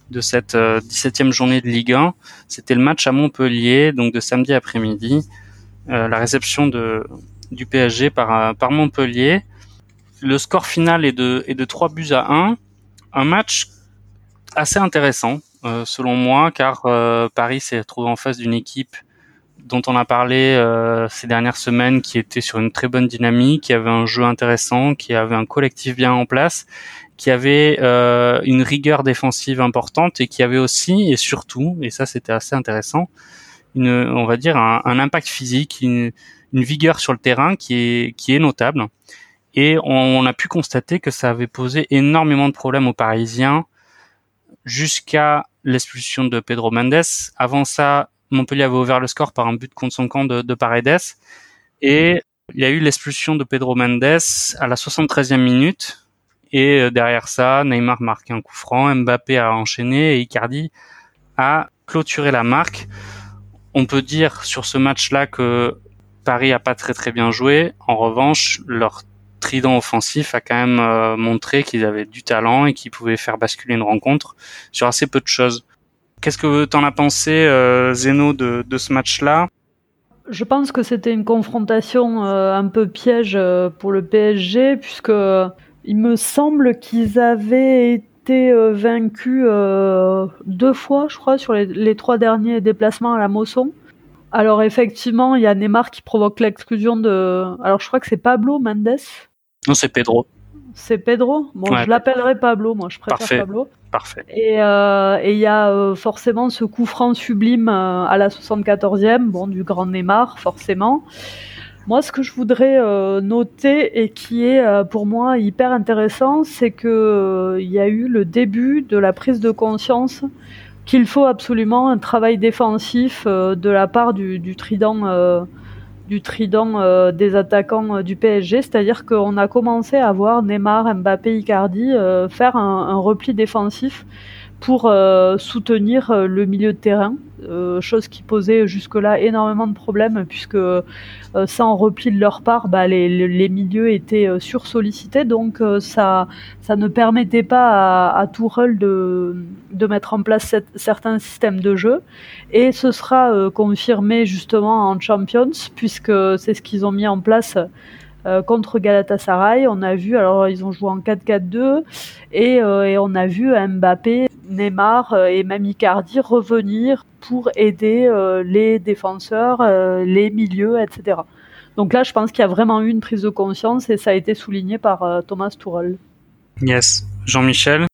de cette 17e euh, journée de Ligue 1. C'était le match à Montpellier, donc de samedi après-midi. Euh, la réception de, du PSG par, euh, par Montpellier. Le score final est de, est de 3 buts à 1. Un match assez intéressant, selon moi, car Paris s'est retrouvé en face d'une équipe dont on a parlé ces dernières semaines, qui était sur une très bonne dynamique, qui avait un jeu intéressant, qui avait un collectif bien en place qui avait euh, une rigueur défensive importante et qui avait aussi et surtout, et ça c'était assez intéressant, une, on va dire un, un impact physique, une, une, vigueur sur le terrain qui est qui est notable. Et on, a pu constater que ça avait posé énormément de problèmes aux Parisiens jusqu'à l'expulsion de Pedro Mendes. Avant ça, Montpellier avait ouvert le score par un but contre son camp de, de Paredes. Et il y a eu l'expulsion de Pedro Mendes à la 73e minute et euh, derrière ça, Neymar marque un coup franc, Mbappé a enchaîné et Icardi a clôturé la marque. On peut dire sur ce match-là que Paris a pas très très bien joué. En revanche, leur trident offensif a quand même euh, montré qu'ils avaient du talent et qu'ils pouvaient faire basculer une rencontre sur assez peu de choses. Qu'est-ce que tu en as pensé, euh, Zeno, de, de ce match-là? Je pense que c'était une confrontation un peu piège pour le PSG, puisque il me semble qu'ils avaient été euh, vaincus euh, deux fois, je crois, sur les, trois derniers déplacements à la Mosson. Alors effectivement, il y a Neymar qui provoque l'exclusion de... Alors je crois que c'est Pablo Mendes. Non, c'est Pedro. C'est Pedro? Bon, je l'appellerai Pablo, moi je préfère Pablo. Parfait. Euh, et il y a forcément ce coup franc sublime à la 74e, bon, du grand Neymar, forcément. Moi, ce que je voudrais euh, noter et qui est euh, pour moi hyper intéressant, c'est que euh, il y a eu le début de la prise de conscience qu'il faut absolument un travail défensif de la part du, trident, des attaquants du PSG, c'est-à-dire qu'on a commencé à voir Neymar, Mbappé, Icardi faire un repli défensif pour soutenir le milieu de terrain euh, chose qui posait jusque-là énormément de problèmes puisque euh, sans repli de leur part, bah, les, milieux étaient sursollicités, donc ça, ça ne permettait pas à, à Tourelle de, de mettre en place certains systèmes de jeu. Et ce sera confirmé justement en Champions puisque c'est ce qu'ils ont mis en place euh, contre Galatasaray. On a vu, alors ils ont joué en 4-4-2 et, euh, et, on a vu Mbappé, Neymar euh, et même Icardi revenir pour aider les défenseurs, les milieux, etc. Donc là, je pense qu'il y a vraiment eu une prise de conscience et ça a été souligné par Thomas Tuchel. Yes. Jean-Michel?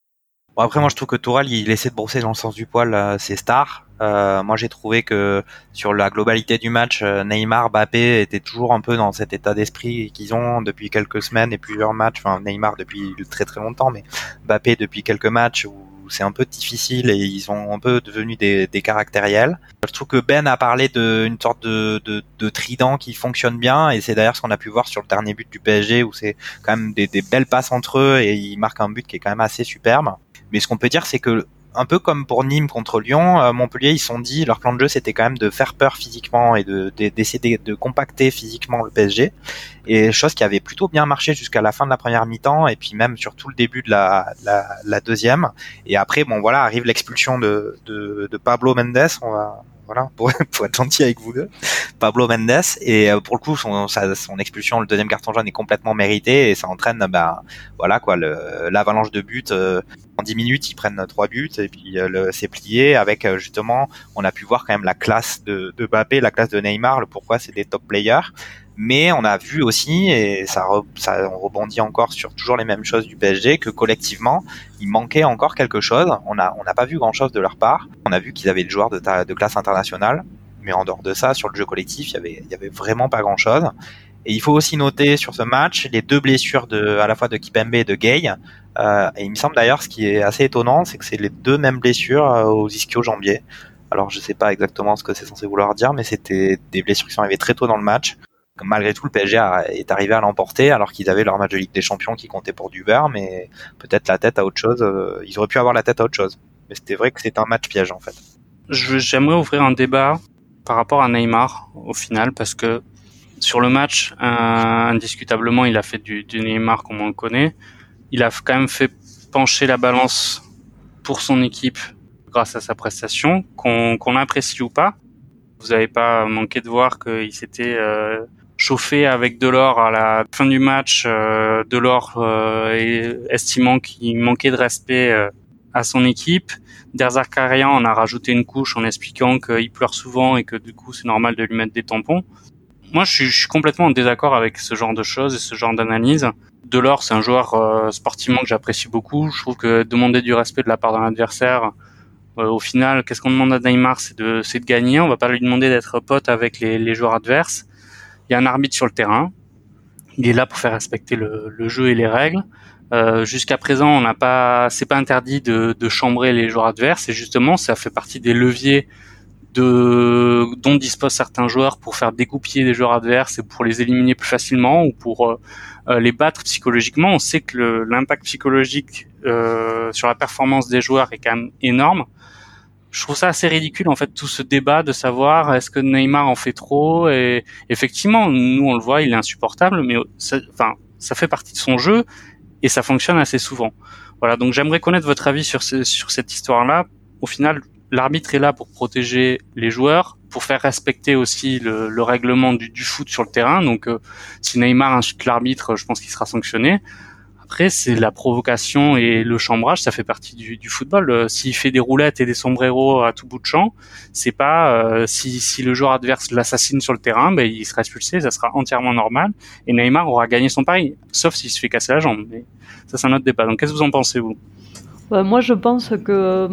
Bon, Après, moi, je trouve que Tourelle, il essaie de brosser dans le sens du poil ses stars. Euh, moi, j'ai trouvé que sur la globalité du match, euh, Neymar, Mbappé étaient toujours un peu dans cet état d'esprit qu'ils ont depuis quelques semaines et plusieurs matchs. Enfin, Neymar depuis très très longtemps, mais Mbappé depuis quelques matchs où c'est un peu difficile et ils sont un peu devenus des, des caractériels. Je trouve que Ben a parlé d'une sorte de, de, de, trident qui fonctionne bien et c'est d'ailleurs ce qu'on a pu voir sur le dernier but du PSG où c'est quand même des, des belles passes entre eux et ils marquent un but qui est quand même assez superbe. Mais ce qu'on peut dire, c'est que un peu comme pour Nîmes contre Lyon, euh, Montpellier, ils sont dit, leur plan de jeu, c'était quand même de faire peur physiquement et de d'essayer de, compacter physiquement le PSG. Et chose qui avait plutôt bien marché jusqu'à la fin de la première mi-temps et puis même sur tout le début de la, deuxième. Et après, bon voilà, arrive l'expulsion de, de, de Pablo Mendes. On va, voilà, pour, pour, être gentil avec vous deux, Pablo Mendes. Et euh, pour le coup, son, son expulsion, le deuxième carton jaune est complètement mérité et ça entraîne, ben, voilà quoi, l'avalanche de buts. Euh, en 10 minutes, ils prennent trois buts et puis euh, c'est plié. Avec justement, on a pu voir quand même la classe de, de Mbappé, la classe de Neymar, le pourquoi c'est des top players. Mais on a vu aussi, et ça, ça on rebondit encore sur toujours les mêmes choses du PSG, que collectivement, il manquait encore quelque chose. On n'a on a pas vu grand-chose de leur part. On a vu qu'ils avaient des joueurs de, de classe internationale, mais en dehors de ça, sur le jeu collectif, il y avait, y avait vraiment pas grand-chose. Et il faut aussi noter sur ce match les deux blessures de, à la fois de Kipembe et de Gay. Euh, et il me semble d'ailleurs, ce qui est assez étonnant, c'est que c'est les deux mêmes blessures euh, aux ischio-jambiers. Alors je sais pas exactement ce que c'est censé vouloir dire, mais c'était des blessures qui sont arrivées très tôt dans le match malgré tout, le PSG est arrivé à l'emporter alors qu'ils avaient leur match de Ligue des Champions qui comptait pour du beurre, mais peut-être la tête à autre chose. Euh, ils auraient pu avoir la tête à autre chose. Mais c'était vrai que c'était un match piège en fait. J'aimerais ouvrir un débat par rapport à Neymar au final parce que sur le match, indiscutablement, il a fait du, Neymar comme on le connaît. Il a quand même fait pencher la balance pour son équipe grâce à sa prestation, qu'on apprécie ou pas. Vous n'avez pas manqué de voir qu'il s'était euh, chauffé avec Delors à la fin du match. Euh, Delors euh, estimant qu'il manquait de respect euh, à son équipe. Derzakarian en a rajouté une couche en expliquant qu'il pleure souvent et que du coup c'est normal de lui mettre des tampons. Moi, je suis, je suis complètement en désaccord avec ce genre de choses et ce genre d'analyse. Delors, c'est un joueur euh, sportivement que j'apprécie beaucoup. Je trouve que demander du respect de la part d'un adversaire, au final, qu'est-ce qu'on demande à Neymar, c'est de, de gagner. On va pas lui demander d'être pote avec les, les joueurs adverses y a un arbitre sur le terrain. Il est là pour faire respecter le, jeu et les règles. Euh, Jusqu'à présent, on n'a pas, c'est pas interdit de, chambrer les joueurs adverses. Et justement, ça fait partie des leviers dont disposent certains joueurs pour faire dégoupiller les joueurs adverses et pour les éliminer plus facilement ou pour euh, euh les battre psychologiquement. On sait que l'impact psychologique sur la performance des joueurs est quand même énorme je trouve ça assez ridicule en fait tout ce débat de savoir est-ce que Neymar en fait trop et effectivement nous on le voit il est insupportable mais ça, enfin ça fait partie de son jeu et ça fonctionne assez souvent. Voilà donc j'aimerais connaître votre avis sur sur cette histoire là au final l'arbitre est là pour protéger les joueurs pour faire respecter aussi le, le règlement du, du, foot sur le terrain. Donc euh, si Neymar insulte l'arbitre je pense qu'il sera sanctionné après, c'est la provocation et le chambrage, ça fait partie du, football. Euh, s'il fait des roulettes et des sombreros à tout bout de champ, c'est pas euh, si, si, le joueur adverse l'assassine sur le terrain, ben, il sera expulsé, ça sera entièrement normal. Et Neymar aura gagné son pari, sauf s'il se fait casser la jambe. Mais ça, c'est un autre débat. Donc, qu'est-ce que vous en pensez, vous? Moi, je pense que.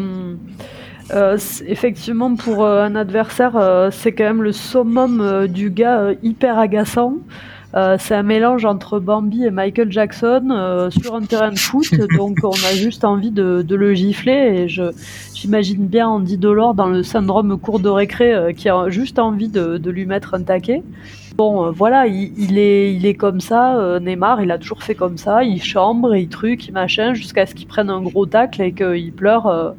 Euh, effectivement, pour un adversaire, c'est quand même le summum du gars hyper agaçant. Euh, c'est un mélange entre Bambi et Michael Jackson euh, sur un terrain de foot, donc on a juste envie de, de le gifler. Et je, j'imagine bien Andy Dolor dans le syndrome cours de récré euh, qui a juste envie de, de, lui mettre un taquet. Bon, voilà, il, il, est, il est comme ça. Neymar, il a toujours fait comme ça. Il chambre, il truc, il machin, jusqu'à ce qu'il prenne un gros tacle et qu'il pleure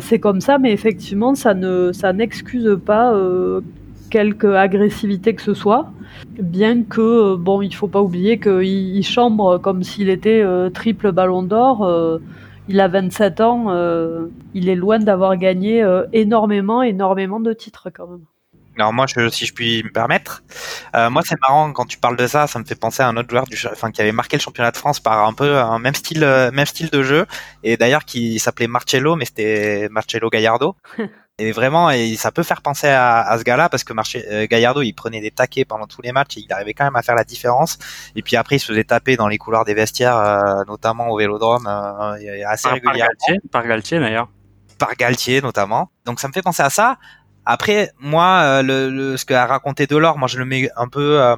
c'est comme ça, mais effectivement, ça ne, ça n'excuse pas quelque agressivité que ce soit. Bien que, bon, il faut pas oublier qu'il chambre comme s'il était triple ballon d'or. il a 27 ans, il est loin d'avoir gagné énormément, énormément de titres quand même. Alors moi, je, si je puis me permettre, euh, moi c'est marrant quand tu parles de ça, ça me fait penser à un autre joueur du, enfin qui avait marqué le championnat de France par un peu un même style, euh, même style de jeu, et d'ailleurs qui s'appelait Marcello, mais c'était Marcello Gallardo. et vraiment, et ça peut faire penser à, à ce gars-là parce que Marche, euh, Gallardo, il prenait des taquets pendant tous les matchs et il arrivait quand même à faire la différence. Et puis après, il se faisait taper dans les couloirs des vestiaires, notamment au Vélodrome, assez régulièrement. Par Galtier, d'ailleurs par Galtier notamment. Donc ça me fait penser à ça. Après, moi, euh, le, ce qu'a raconté Delors, moi je le mets un peu euh,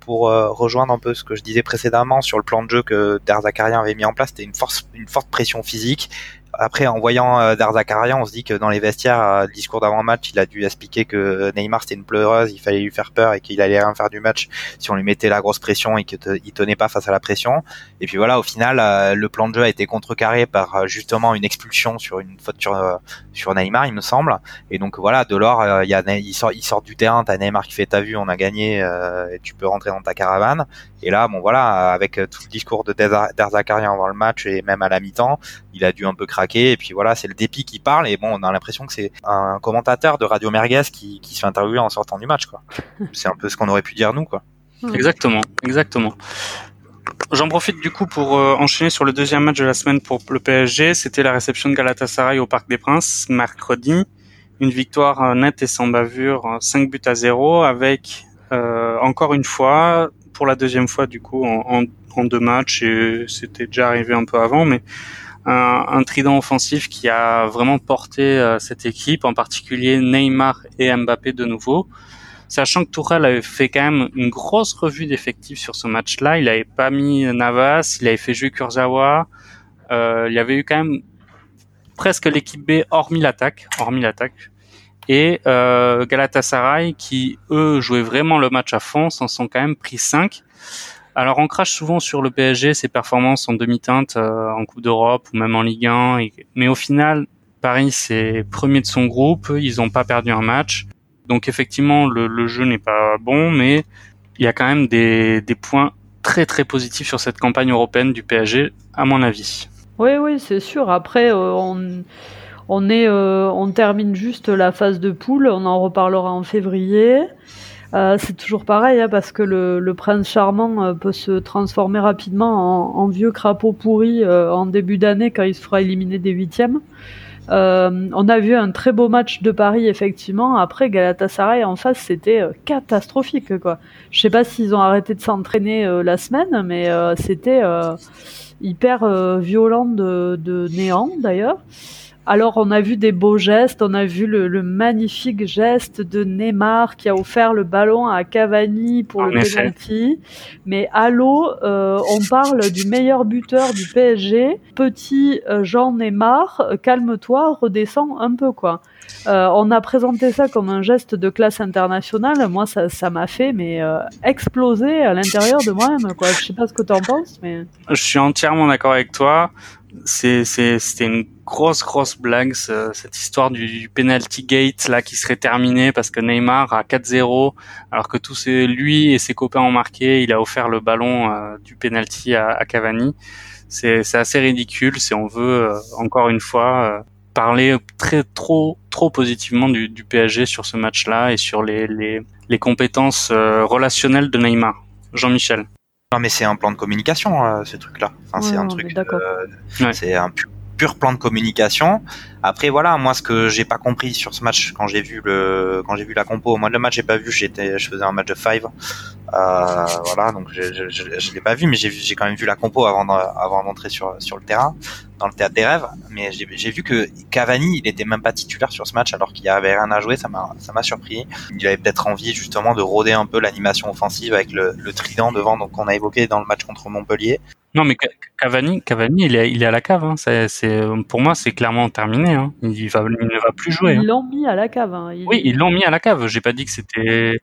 pour euh, rejoindre un peu ce que je disais précédemment sur le plan de jeu que Der avait mis en place. C'était une, force, une forte pression physique après, en voyant euh, Darzakarian, on se dit que dans les vestiaires, euh, le discours d'avant-match, il a dû expliquer que Neymar c'était une pleureuse, il fallait lui faire peur et qu'il allait rien faire du match si on lui mettait la grosse pression et qu'il tenait pas face à la pression. Et puis voilà, au final, euh, le plan de jeu a été contrecarré par euh, justement une expulsion sur une faute sur, sur Neymar, il me semble. Et donc voilà, Delors, il, y a, il, sort, il sort du terrain, t'as Neymar qui fait ta vue, on a gagné, et tu peux rentrer dans ta caravane. Et là, bon voilà, avec tout le discours de Darzakarian avant le match et même à la mi-temps, il a dû un peu craquer et puis voilà c'est le dépit qui parle et bon on a l'impression que c'est un commentateur de Radio Merguez qui, qui se fait interviewer en sortant du match quoi c'est un peu ce qu'on aurait pu dire nous quoi exactement exactement J'en profite du coup pour euh, enchaîner sur le deuxième match de la semaine pour le PSG. C'était la réception de Galatasaray au Parc des Princes mercredi. Une victoire euh, nette et sans bavure, 5 euh, buts à 0 avec encore une fois, pour la deuxième fois du coup en, en, en deux matchs et c'était déjà arrivé un peu avant, mais un, trident offensif qui a vraiment porté euh, cette équipe, en particulier Neymar et Mbappé de nouveau. Sachant que Tourelle avait fait quand même une grosse revue d'effectifs sur ce match-là, il avait pas mis Navas, il avait fait jouer Kurzawa, euh, il y avait eu quand même presque l'équipe B hormis l'attaque, hormis l'attaque. Et euh, Galatasaray qui eux jouaient vraiment le match à fond, s'en sont quand même pris 5 alors on crache souvent sur le PSG, ses performances en demi-teinte euh, en Coupe d'Europe ou même en Ligue 1, mais au final, Paris c'est premier de son groupe, ils n'ont pas perdu un match. Donc effectivement, le, jeu n'est pas bon, mais il y a quand même des, points très très positifs sur cette campagne européenne du PSG, à mon avis. Oui, oui, c'est sûr. Après, euh, on, on, est, euh, on termine juste la phase de poule, on en reparlera en février. Euh, c'est toujours pareil, hein, parce que le, prince charmant euh, peut se transformer rapidement en, vieux crapaud pourri euh, en début d'année quand il se fera éliminer des huitièmes. on a vu un très beau match de Paris, effectivement. Après, Galatasaray en face, c'était catastrophique. Quoi. Je sais pas s'ils ont arrêté de s'entraîner la semaine, mais c'était hyper violent de, de néant, d'ailleurs. Alors, on a vu des beaux gestes. On a vu le, magnifique geste de Neymar qui a offert le ballon à Cavani pour le penalty. Mais allô, euh, on parle du meilleur buteur du PSG. Petit euh, Jean Neymar, euh, calme-toi, redescends un peu, quoi. on a présenté ça comme un geste de classe internationale. Moi, ça, m'a fait mais exploser à l'intérieur de moi-même. Quoi. Je sais pas ce que tu en penses, mais je suis entièrement d'accord avec toi c'était une grosse grosse blague cette histoire du, penalty gate là qui serait terminée parce que Neymar a 4-0 alors que tous lui et ses copains ont marqué. Il a offert le ballon euh, du penalty à, Cavani. C'est assez ridicule si on veut euh, encore une fois euh, parler très trop trop positivement du, du, PSG sur ce match là et sur les les, les compétences relationnelles de Neymar. Jean-Michel non, mais c'est un plan de communication, euh, ce truc-là. Enfin, c'est un truc. Euh, c'est un pur, plan de communication. Après, voilà, moi, ce que j'ai pas compris sur ce match, quand j'ai vu le, quand j'ai vu la compo, moi, le match, j'ai pas vu. J'étais, je faisais un match de five. Euh, voilà, donc je, je, l'ai pas vu, mais j'ai j'ai quand même vu la compo avant avant d'entrer sur sur le terrain, dans le théâtre des rêves. Mais j'ai vu que Cavani, il était même pas titulaire sur ce match, alors qu'il avait rien à jouer. Ça m'a ça m'a surpris. Il avait peut-être envie justement de rôder un peu l'animation offensive avec le, le trident devant, donc qu'on a évoqué dans le match contre Montpellier. Non, mais Cavani, Cavani, il est, il est à la cave. Hein. C'est, pour moi, c'est clairement terminé. Hein. Il, va, il ne va plus jouer. Ils hein. l'ont mis à la cave. Hein. Oui, ils l'ont mis à la cave. J'ai pas dit que c'était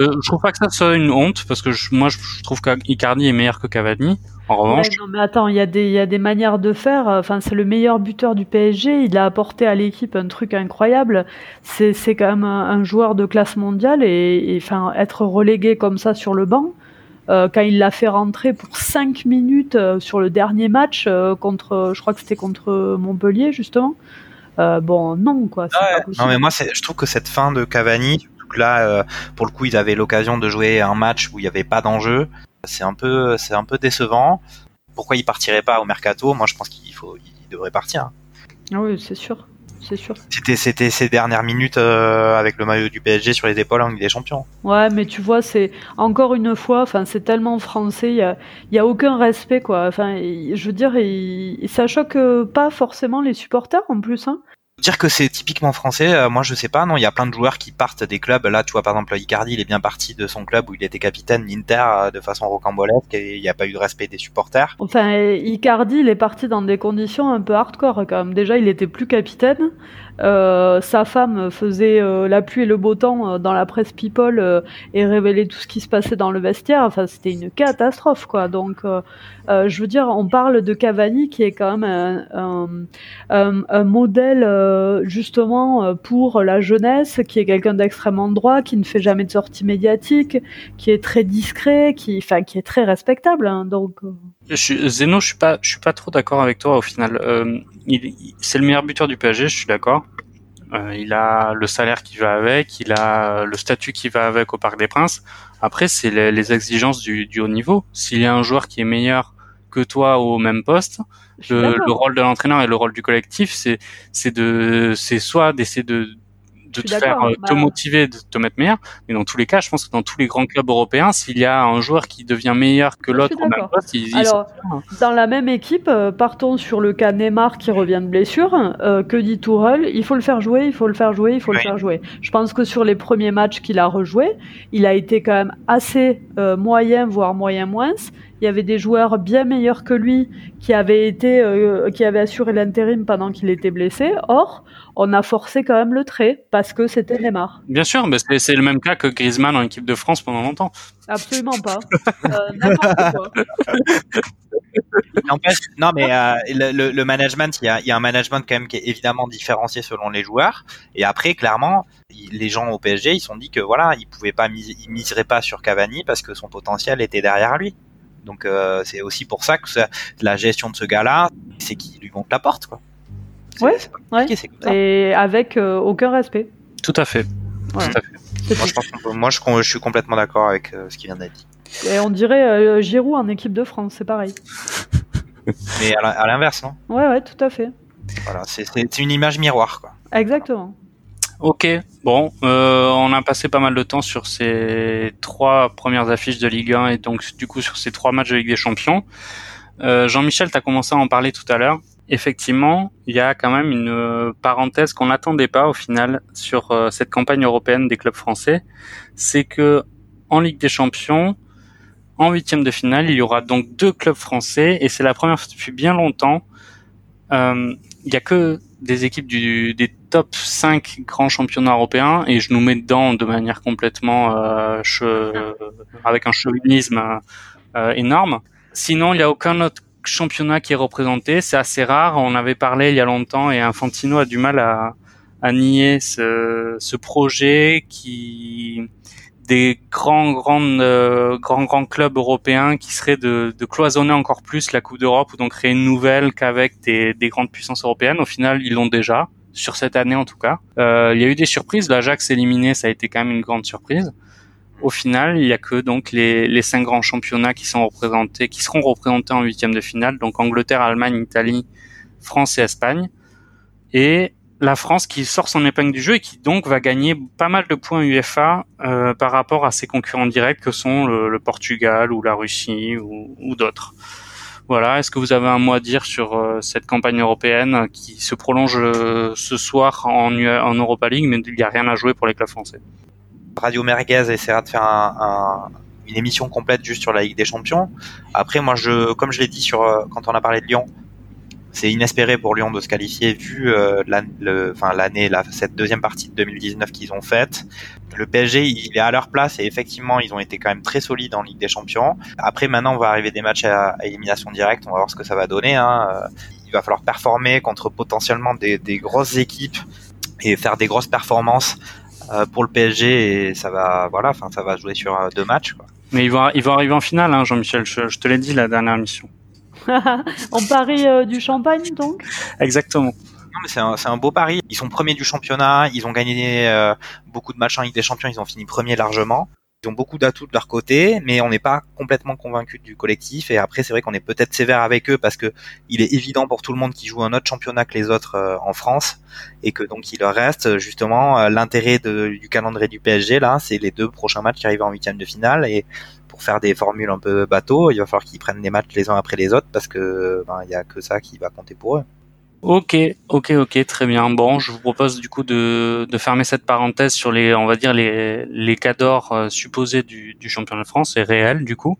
Euh, je trouve pas que ça soit une honte parce que moi je trouve qu'Icardi est meilleur que Cavani. En revanche, non, mais attends, il y a des il y a des manières de faire. Enfin, c'est le meilleur buteur du PSG. Il a apporté à l'équipe un truc incroyable. C'est c'est quand même un, joueur de classe mondiale et, enfin être relégué comme ça sur le banc. Euh, quand il l'a fait rentrer pour 5 minutes euh, sur le dernier match euh, contre, je crois que c'était contre Montpellier justement. Bon, non quoi. non mais moi, je trouve que cette fin de Cavani, là, pour le coup, ils avaient l'occasion de jouer un match où il n'y avait pas d'enjeu. C'est un peu, c'est un peu décevant. Pourquoi il partirait pas au mercato? Moi, je pense qu'il faut, il devrait partir. Ah oui, c'est sûr c'est sûr. C'était, c'était ces dernières minutes euh, avec le maillot du PSG sur les épaules en Ligue des Champions. Ouais, mais tu vois, c'est encore une fois, enfin, c'est tellement français, il y a, y a, aucun respect, quoi. Enfin, je veux dire, il, ça choque pas forcément les supporters en plus, hein. Dire que c'est typiquement français, euh, moi je sais pas, non, il y a plein de joueurs qui partent des clubs. Là, tu vois, par exemple, Icardi, il est bien parti de son club où il était capitaine, l'Inter, euh, de façon rocambolesque, et il n'y a pas eu de respect des supporters. Enfin, Icardi, il est parti dans des conditions un peu hardcore quand même. Déjà, il était plus capitaine. Euh, sa femme faisait euh, la pluie et le beau temps euh, dans la presse People et révélait tout ce qui se passait dans le vestiaire. Enfin, c'était une catastrophe, quoi. Donc, je veux dire, on parle de Cavani qui est quand même un, un, un modèle justement pour la jeunesse, qui est quelqu'un d'extrêmement droit, qui ne fait jamais de sortie médiatique, qui est très discret, qui, enfin, qui est très respectable. Hein, donc. Je Zeno, je suis pas, je suis pas trop d'accord avec toi au final. Euh, c'est le meilleur buteur du PSG, je suis d'accord. Euh, il a le salaire qui va avec, il a le statut qui va avec au Parc des Princes. Après, c'est les, les, exigences du, du haut niveau. S'il y a un joueur qui est meilleur que toi au même poste, le, le, rôle de l'entraîneur et le rôle du collectif, c'est c'est de c'est soit d'essayer de de te faire euh, te bah, motiver, de te mettre meilleur. Mais dans tous les cas, je pense que dans tous les grands clubs européens, s'il y a un joueur qui devient meilleur que l'autre au même poste, il, Alors, dans la même équipe, euh, partons sur le cas Neymar qui revient de blessure. Euh, que dit Tourelle? Il faut le faire jouer, il faut le faire jouer, il faut le faire jouer. Je pense que sur les premiers matchs qu'il a rejoué, il a été quand même assez moyen, voire moyen moins. Il y avait des joueurs bien meilleurs que lui qui avaient été, qui avaient assuré l'intérim pendant qu'il était blessé. Or, on a forcé quand même le trait parce que c'était Neymar. Bien sûr, mais c'est le même cas que Griezmann en équipe de France pendant longtemps. Absolument pas. Euh, n'importe quoi. non mais euh, le, management, il y a, un management quand même qui est évidemment différencié selon les joueurs. Et après, clairement, les gens au PSG, ils se sont dit que voilà, ils pouvaient pas, ils miseraient pas sur Cavani parce que son potentiel était derrière lui. Donc euh, c'est aussi pour ça que la gestion de ce gars-là, c'est qu'il lui monte la porte, quoi. Ouais, et avec euh, aucun respect. Tout à fait. Moi, je, suis complètement d'accord avec euh, ce qui vient d'être dit. Et on dirait euh, Giroud en équipe de France, c'est pareil. Mais à l'inverse, non? Ouais, ouais, tout à fait. Voilà, c'est une image miroir, quoi. Exactement. Ok, bon, on a passé pas mal de temps sur ces trois premières affiches de Ligue 1 et donc du coup sur ces trois matchs de Ligue des Champions. Jean-Michel, tu commencé à en parler tout à l'heure effectivement, il y a quand même une euh, parenthèse qu'on n'attendait pas au final sur euh, cette campagne européenne des clubs français, c'est que en Ligue des Champions, en huitième de finale, il y aura donc deux clubs français et c'est la première depuis bien longtemps. Euh, il y a que des équipes du, des top 5 grands championnats européens et je nous mets dedans de manière complètement avec un chauvinisme énorme. Sinon, il n'y a aucun autre championnat qui est représenté. C'est assez rare. On avait parlé il y a longtemps et Infantino a du mal à, à nier ce, ce projet qui des grands grands euh, grands grands clubs européens qui seraient de, de cloisonner encore plus la Coupe d'Europe ou d'en créer une nouvelle qu'avec des, des grandes puissances européennes. Au final, ils l'ont déjà sur cette année en tout cas. Euh, il y a eu des surprises. L'Ajax éliminé, ça a été quand même une grande surprise au final, il y a que donc les, les cinq grands championnats qui sont représentés, qui seront représentés en huitième de finale, donc Angleterre, Allemagne, Italie, France et Espagne, et la France qui sort son épingle du jeu et qui donc va gagner pas mal de points UEFA euh, par rapport à ses concurrents directs que sont le, Portugal ou la Russie ou, d'autres. Voilà, est-ce que vous avez un mot à dire sur euh, cette campagne européenne qui se prolonge euh, ce soir en, en Europa League, mais il n'y a rien à jouer pour les clubs français? Radio Merguez essaiera de faire un, une émission complète juste sur la Ligue des Champions. Après, moi, je, comme je l'ai dit sur, euh, quand on a parlé de Lyon, c'est inespéré pour Lyon de se qualifier vu euh, l'année, la, cette deuxième partie de 2019 qu'ils ont faite. Le PSG, il est à leur place et effectivement, ils ont été quand même très solides en Ligue des Champions. Après, maintenant, on va arriver des matchs à, élimination directe. On va voir ce que ça va donner. Hein. Il va falloir performer contre potentiellement des, des grosses équipes et faire des grosses performances euh, pour le PSG et ça va, voilà, enfin, ça va jouer sur euh, deux matchs. Quoi. Mais ils vont, ils vont arriver en finale, hein, Jean-Michel. Je, je te l'ai dit la dernière mission. en Paris euh, du Champagne, donc? Exactement. Non, mais c'est un, un, beau pari. Ils sont premiers du championnat, ils ont gagné euh, beaucoup de matchs en Ligue des Champions, ils ont fini premiers largement. Ils ont beaucoup d'atouts de leur côté, mais on n'est pas complètement convaincu du collectif. Et après, c'est vrai qu'on est peut-être sévère avec eux parce que il est évident pour tout le monde qu'ils jouent un autre championnat que les autres euh, en France et que donc il leur reste justement l'intérêt du calendrier du PSG là, c'est les deux prochains matchs qui arrivent en huitième de finale et pour faire des formules un peu bateau, il va falloir qu'ils prennent des matchs les uns après les autres parce que ben, il y a que ça qui va compter pour eux. Ok, ok, ok, très bien. Bon, je vous propose du coup de, de fermer cette parenthèse sur les, on va dire les, les cadors euh, supposés du, du championnat de France et réels du coup.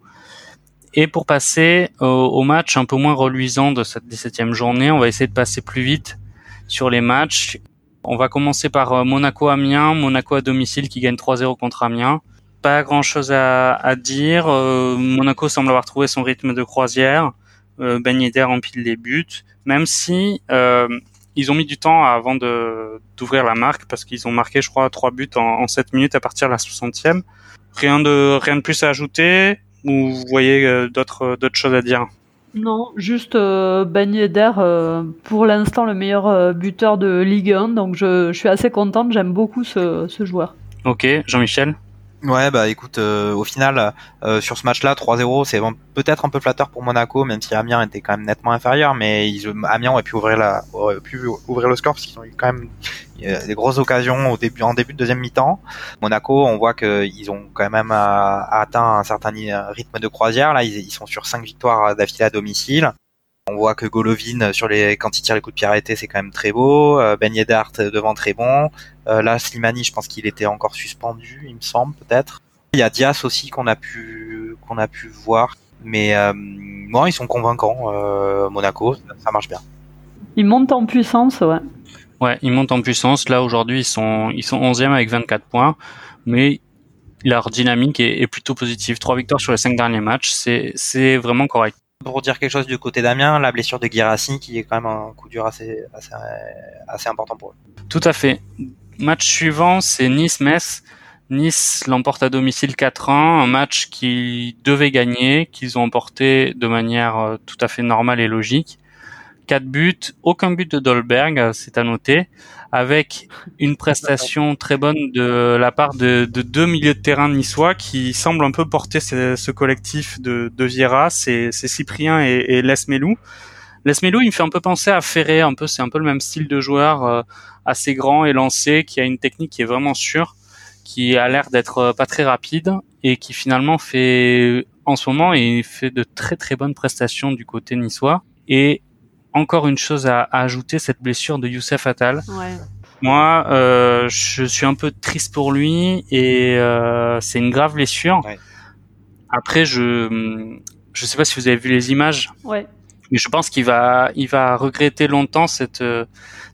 Et pour passer au, au, match un peu moins reluisant de cette 17e journée, on va essayer de passer plus vite sur les matchs. On va commencer par euh, Monaco-Amiens, Monaco à domicile qui gagne 3-0 contre Amiens pas grand chose à, à dire. Euh, Monaco semble avoir trouvé son rythme de croisière. Euh, ben Yedder empile les buts, même si euh, ils ont mis du temps avant de d'ouvrir la marque parce qu'ils ont marqué, je crois, trois buts en, en 7 minutes à partir de la 60e. Rien de rien de plus à ajouter ou vous voyez euh, d'autres d'autres choses à dire? Non, juste euh, Ben Yedder, euh, pour l'instant le meilleur buteur de Ligue 1, donc je, je suis assez contente, j'aime beaucoup ce, ce joueur. Ok, Jean-Michel? Ouais, bah écoute, euh, au final, euh, sur ce match-là, 3-0, c'est peut-être un peu flatteur pour Monaco, même si Amiens était quand même nettement inférieur, mais Amiens aurait pu ouvrir la, aurait pu ouvrir le score parce qu'ils ont eu quand même des grosses occasions au début, en début de deuxième mi-temps. Monaco, on voit qu'ils ont quand même euh, atteint un certain rythme de croisière. Là, ils, ils sont sur cinq victoires d'affilée à domicile. On voit que Golovin sur les quand il tire les coups de pied arrêtés, c'est quand même très beau. Euh, ben Yedart devant très bon. Euh, là, Slimani, je pense qu'il était encore suspendu, il me semble peut-être. Il y a Dias aussi qu'on a pu qu'on a pu voir, mais euh, moi, ils sont convaincants. Euh, Monaco, ça marche bien. Ils montent en puissance, ouais. Ouais, ils montent en puissance. Là aujourd'hui, ils sont ils sont 11e avec 24 points, mais leur dynamique est, est plutôt positive. Trois victoires sur les cinq derniers matchs, c'est c'est vraiment correct pour dire quelque chose du côté d'Amiens, la blessure de Guirassi qui est quand même un coup dur assez, important pour eux. Tout à fait. Match suivant, c'est Nice-Metz. Nice l'emporte à domicile 4-1, un match qu'ils devaient gagner, qu'ils ont emporté de manière euh, tout à fait normale et logique. Quatre buts, aucun but de Dolberg, c'est à noter, avec une prestation très bonne de la part de, de deux milieux de terrain niçois qui semblent un peu porter ce, collectif de, de Vieira, c'est Cyprien et, et Lesmelou. Lesmelou, il me fait un peu penser à Ferré, un peu, c'est un peu le même style de joueur, euh, assez grand et lancé, qui a une technique qui est vraiment sûre, qui a l'air d'être euh, pas très rapide et qui finalement fait, en ce moment, il fait de très très bonnes prestations du côté niçois. Et encore une chose à, à ajouter, cette blessure de Youssef Attal. Ouais. Moi, euh, je suis un peu triste pour lui et euh, c'est une grave blessure. Ouais. Après, je je sais pas si vous avez vu les images, Ouais. mais je pense qu'il va il va regretter longtemps cette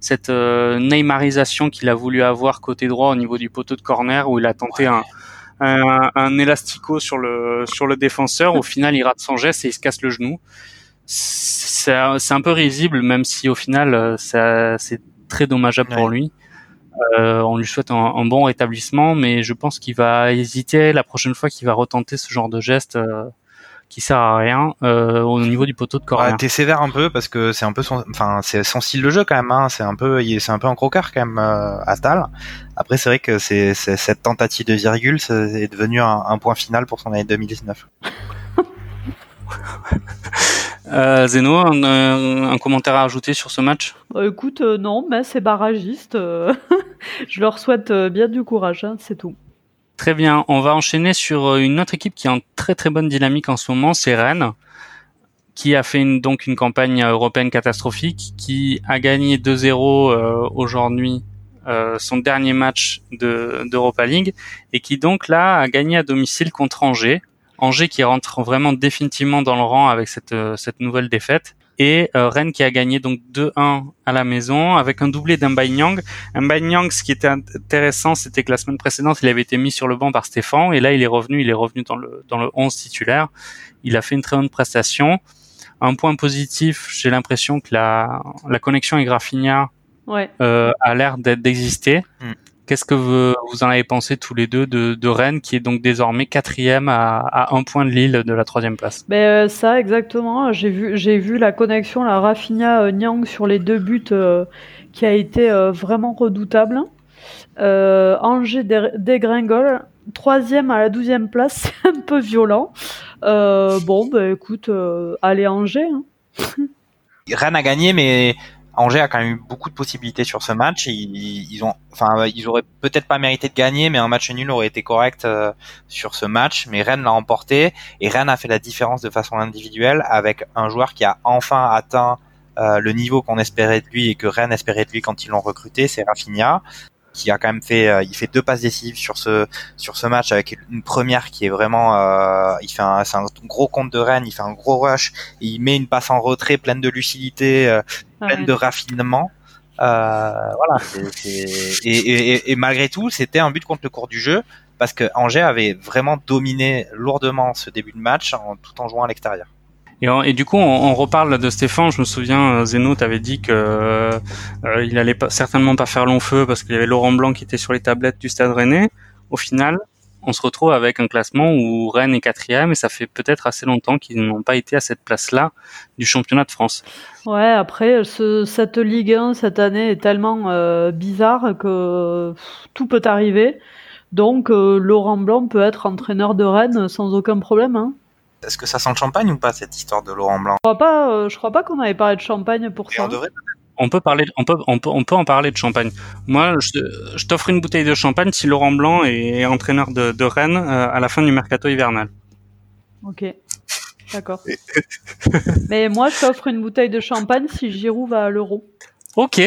cette euh, Neymarisation qu'il a voulu avoir côté droit au niveau du poteau de corner où il a tenté un, un un élastico sur le sur le défenseur. Au final, il rate son geste et il se casse le genou c'est un peu risible, même si au final euh, c'est très dommageable pour lui. Euh, on lui souhaite un, un bon rétablissement, mais je pense qu'il va hésiter la prochaine fois qu'il va retenter ce genre de geste euh, qui sert à rien euh, au niveau du poteau de corner. Ouais, t'es sévère un peu parce que c'est un peu son, enfin c'est son style de jeu quand même. Hein. C'est un peu, est- c'est un peu un croqueur quand même, Astal. Après, c'est vrai que c'est cette tentative de virgule, c'est devenu un, un point final pour son année 2019. Euh, Zeno, un, un- un commentaire à ajouter sur ce match? Euh, écoute, euh, non, mais c'est barragiste. euh, je leur souhaite euh, bien du courage, hein, c'est tout. Très bien, on va enchaîner sur euh, une autre équipe qui est en très très bonne dynamique en ce moment, c'est Rennes, qui a fait une, donc une campagne européenne catastrophique, qui a gagné 2-0 euh, aujourd'hui euh, son dernier match de d'Europa League, et qui donc là a gagné à domicile contre Angers. Angers qui rentre vraiment définitivement dans le rang avec cette, euh, cette nouvelle défaite. et euh, Rennes qui a gagné donc 2-1 à la maison avec un doublé d'Mbanyang. Nyang, ce qui était intéressant, c'était que la semaine précédente, il avait été mis sur le banc par Stéphane et là, il est revenu, il est revenu dans le dans le 11 titulaire. Il a fait une très bonne prestation. Un point positif, j'ai l'impression que la la connexion avec Rafinha ouais. euh, a l'air d'exister. Mm. Qu'est-ce que vous, vous, en avez pensé tous les deux de, de Rennes, qui est donc désormais quatrième à, à, un point de Lille de la troisième place? Ben, euh, Ça, exactement. J'ai vu, j'ai vu la connexion, la Rafinha euh, Nyang sur les deux buts euh, qui a été euh, vraiment redoutable. Euh, Angers dégringole. Troisième à la douzième place, c'est un peu violent. bon, ben écoute, allez Angers. Hein. Rennes a gagné, mais Angers a quand même eu beaucoup de possibilités sur ce match. Ils, ils ont, enfin, ils auraient peut-être pas mérité de gagner, mais un match nul aurait été correct euh, sur ce match. Mais Rennes l'a emporté et Rennes a fait la différence de façon individuelle avec un joueur qui a enfin atteint euh, le niveau qu'on espérait de lui et que Rennes espérait de lui quand ils l'ont recruté, c'est Rafinha qui a quand même fait euh, il fait deux passes décisives sur ce sur ce match avec une première qui est vraiment euh, il fait un c'est un gros compte de Rennes il fait un gros rush et il met une passe en retrait pleine de lucidité euh, pleine de raffinement. Euh, voilà c'est, c'est... Et, et, et, malgré tout c'était un but contre le cours du jeu parce que Angers avait vraiment dominé lourdement ce début de match en, tout en jouant à l'extérieur et, du coup, on, on, reparle de Stéphane. Je me souviens, euh, Zeno t'avait dit que euh, il allait pas, certainement pas faire long feu parce qu'il y avait Laurent Blanc qui était sur les tablettes du Stade Rennais. Au final, on se retrouve avec un classement où Rennes est quatrième et ça fait peut-être assez longtemps qu'ils n'ont pas été à cette place-là du championnat de France. Ouais, après, ce, cette Ligue 1 cette année est tellement euh, bizarre que tout peut arriver. Donc, euh, Laurent Blanc peut être entraîneur de Rennes sans aucun problème. Hein. Est-ce que ça sent le champagne ou pas cette histoire de Laurent Blanc? Je crois pas. Euh, je crois pas qu'on avait parlé de champagne pour Et ça. on devrait on peut parler, on peut, on peut, on peut en parler de champagne. Moi, je, je t'offre une bouteille de champagne si Laurent Blanc est entraîneur de, de Rennes euh, à la fin du mercato hivernal. Ok, d'accord. Mais moi, je t'offre une bouteille de champagne si Giroud va à l'Euro. Ok,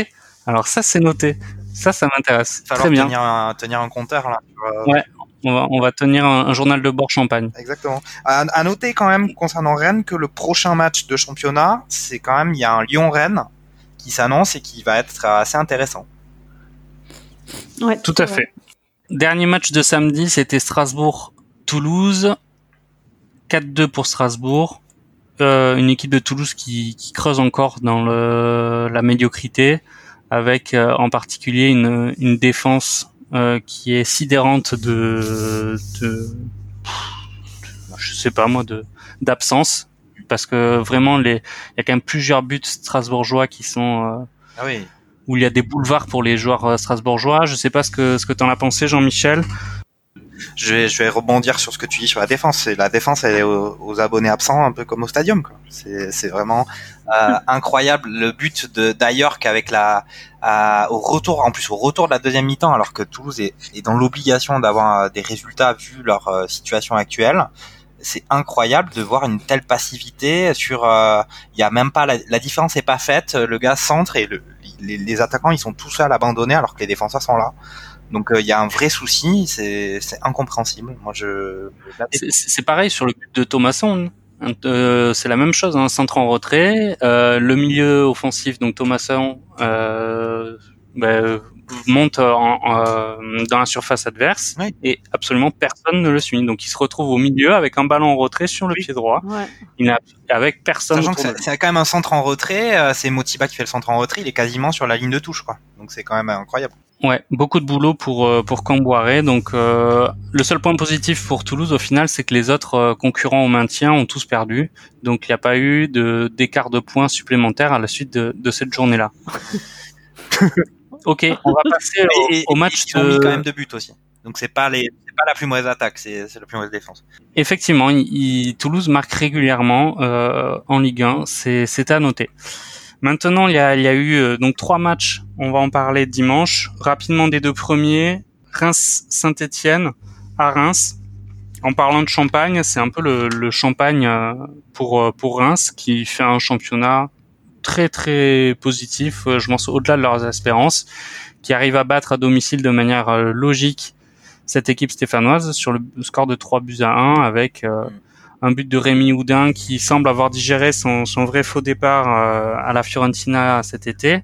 alors ça c'est noté. Ça, ça m'intéresse. Très bien. tenir un, tenir un compteur là. euh, Ouais. On va, on va tenir un, un journal de bord champagne. Exactement. À, à noter quand même concernant Rennes que le prochain match de championnat, c'est quand même il y a un Lyon-Rennes qui s'annonce et qui va être assez intéressant. Ouais, Tout à fait. Dernier match de samedi, c'était Strasbourg-Toulouse. 4-2 pour Strasbourg. Euh, une équipe de Toulouse qui, qui creuse encore dans le, la médiocrité, avec euh, en particulier une, une défense euh, qui est sidérante de, de, je sais pas moi, de d'absence, parce que vraiment les, il y a quand même plusieurs buts strasbourgeois qui sont euh, Ah oui. où il y a des boulevards pour les joueurs euh, strasbourgeois. Je sais pas ce que ce que t'en as pensé, Jean-Michel. Je vais, je vais rebondir sur ce que tu dis sur la défense. La défense, elle est aux, abonnés absents, un peu comme au stadium. C'est, vraiment euh, incroyable le but de d'Ayork avec la euh, au retour, en plus au retour de la deuxième mi-temps, alors que Toulouse est, est dans l'obligation d'avoir euh, des résultats vu leur euh, situation actuelle. C'est incroyable de voir une telle passivité sur. euh, Il y a même pas la, la différence est pas faite. Le gars centre et le, les, les attaquants ils sont tout seuls abandonnés alors que les défenseurs sont là. Donc euh, il y a un vrai souci, c'est c'est incompréhensible. Moi je C'est- pareil sur le but de Thomasson. Euh, c'est la même chose, un centre en retrait, euh, le milieu offensif donc Thomasson euh, ben, monte en- en- dans la surface adverse Oui. et absolument personne ne le suit. Donc il se retrouve au milieu avec un ballon en retrait sur le Oui. pied droit, Ouais. il n'a avec personne. C'est c'est quand même un centre en retrait, euh, c'est Motiba qui fait le centre en retrait, il est quasiment sur la ligne de touche quoi. Donc c'est quand même incroyable. Ouais, beaucoup de boulot pour euh, pour Camboiré. Donc euh, le seul point positif pour Toulouse au final, c'est que les autres euh, concurrents au maintien ont tous perdu. Donc il n'y a pas eu de d'écart de points supplémentaires à la suite de, de cette journée-là. ok, on va passer au, Et, et- au match ils ont mis de. quand même deux buts aussi. Donc c'est pas les c'est pas la plus mauvaise attaque, c'est c'est la plus mauvaise défense. Effectivement, il- il- Toulouse marque régulièrement euh, en Ligue 1. C'est c'est à noter. Maintenant, il y a, eu euh, donc trois matchs. On va en parler dimanche. Rapidement des deux premiers. Reims-Saint-Étienne à Reims. En parlant de Champagne, c'est un peu le, Champagne euh, pour euh, pour Reims qui fait un championnat très très positif. Je pense au-delà de leurs espérances, qui arrive à battre à domicile de manière logique cette équipe stéphanoise sur le score de 3 buts à 1 avec un but de Rémi Houdin qui semble avoir digéré son, son vrai faux départ à la Fiorentina cet été.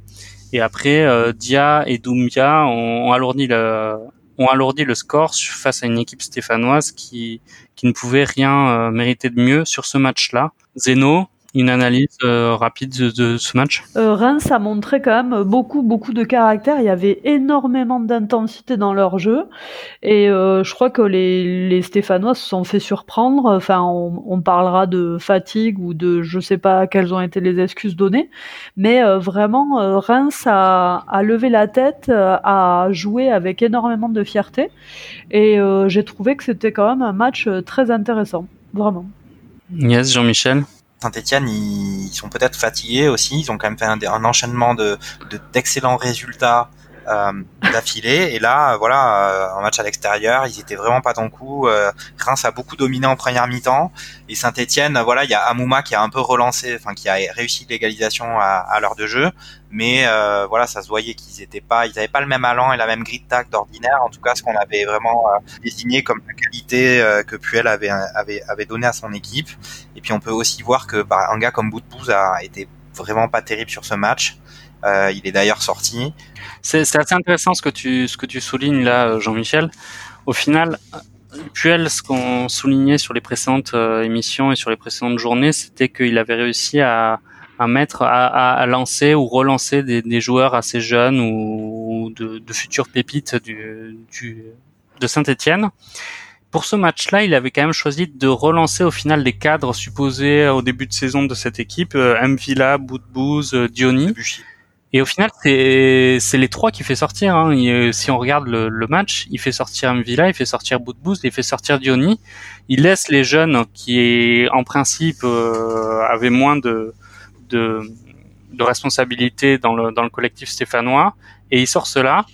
Et après, Dia et Doumbia ont, alourdi le ont alourdi le score face à une équipe stéphanoise qui, qui ne pouvait rien mériter de mieux sur ce match-là. Zeno, une analyse euh, rapide de, ce match? Euh, Reims a montré quand même beaucoup beaucoup de caractère. Il y avait énormément d'intensité dans leur jeu et euh, je crois que les, les Stéphanois se sont fait surprendre. Enfin, on, on, parlera de fatigue ou de je sais pas quelles ont été les excuses données, mais vraiment Reims a, a, levé la tête, a joué avec énormément de fierté et j'ai trouvé que c'était quand même un match très intéressant, vraiment. Yes, Jean-Michel? Saint-Etienne, ils, sont peut-être fatigués aussi. Ils ont quand même fait un, enchaînement de d'excellents résultats euh, d'affilée. Et là, voilà, euh, en match à l'extérieur, ils étaient vraiment pas dans le coup. Euh, Reims a beaucoup dominé en première mi-temps. Et Saint-Etienne, voilà, il y a Amouma qui a un peu relancé, enfin qui a réussi l'égalisation à l'heure de jeu. Mais euh, voilà, ça se voyait qu'ils étaient pas, ils avaient pas le même allant et la même grid tac d'ordinaire. En tout cas, ce qu'on avait vraiment désigné comme la qualité que Puel avait, avait avait donné à son équipe. Et puis on peut aussi voir que bah, un gars comme Boutbouz a été vraiment pas terrible sur ce match. Euh, il est d'ailleurs sorti. C'est assez intéressant ce que tu ce que tu soulignes là, euh, Jean-Michel. Au final, Puel, ce qu'on soulignait sur les précédentes euh, émissions et sur les précédentes journées, c'était qu'il avait réussi à, à mettre, à, à, lancer ou relancer des, des, joueurs assez jeunes ou, de, de, futures pépites du, du de Saint-Étienne. Pour ce match-là, il avait quand même choisi de relancer au final des cadres supposés au début de saison de cette équipe, M. Villa, Boudbouz, Diony. Et au final, c'est les trois qui fait sortir. Hein. si on regarde le, le, match, il fait sortir Mvila, il fait sortir Boudbouz, il fait sortir Diony. Il laisse les jeunes qui, en principe, euh, avaient moins de, de, de responsabilités dans le, dans le collectif stéphanois, et il sort cela.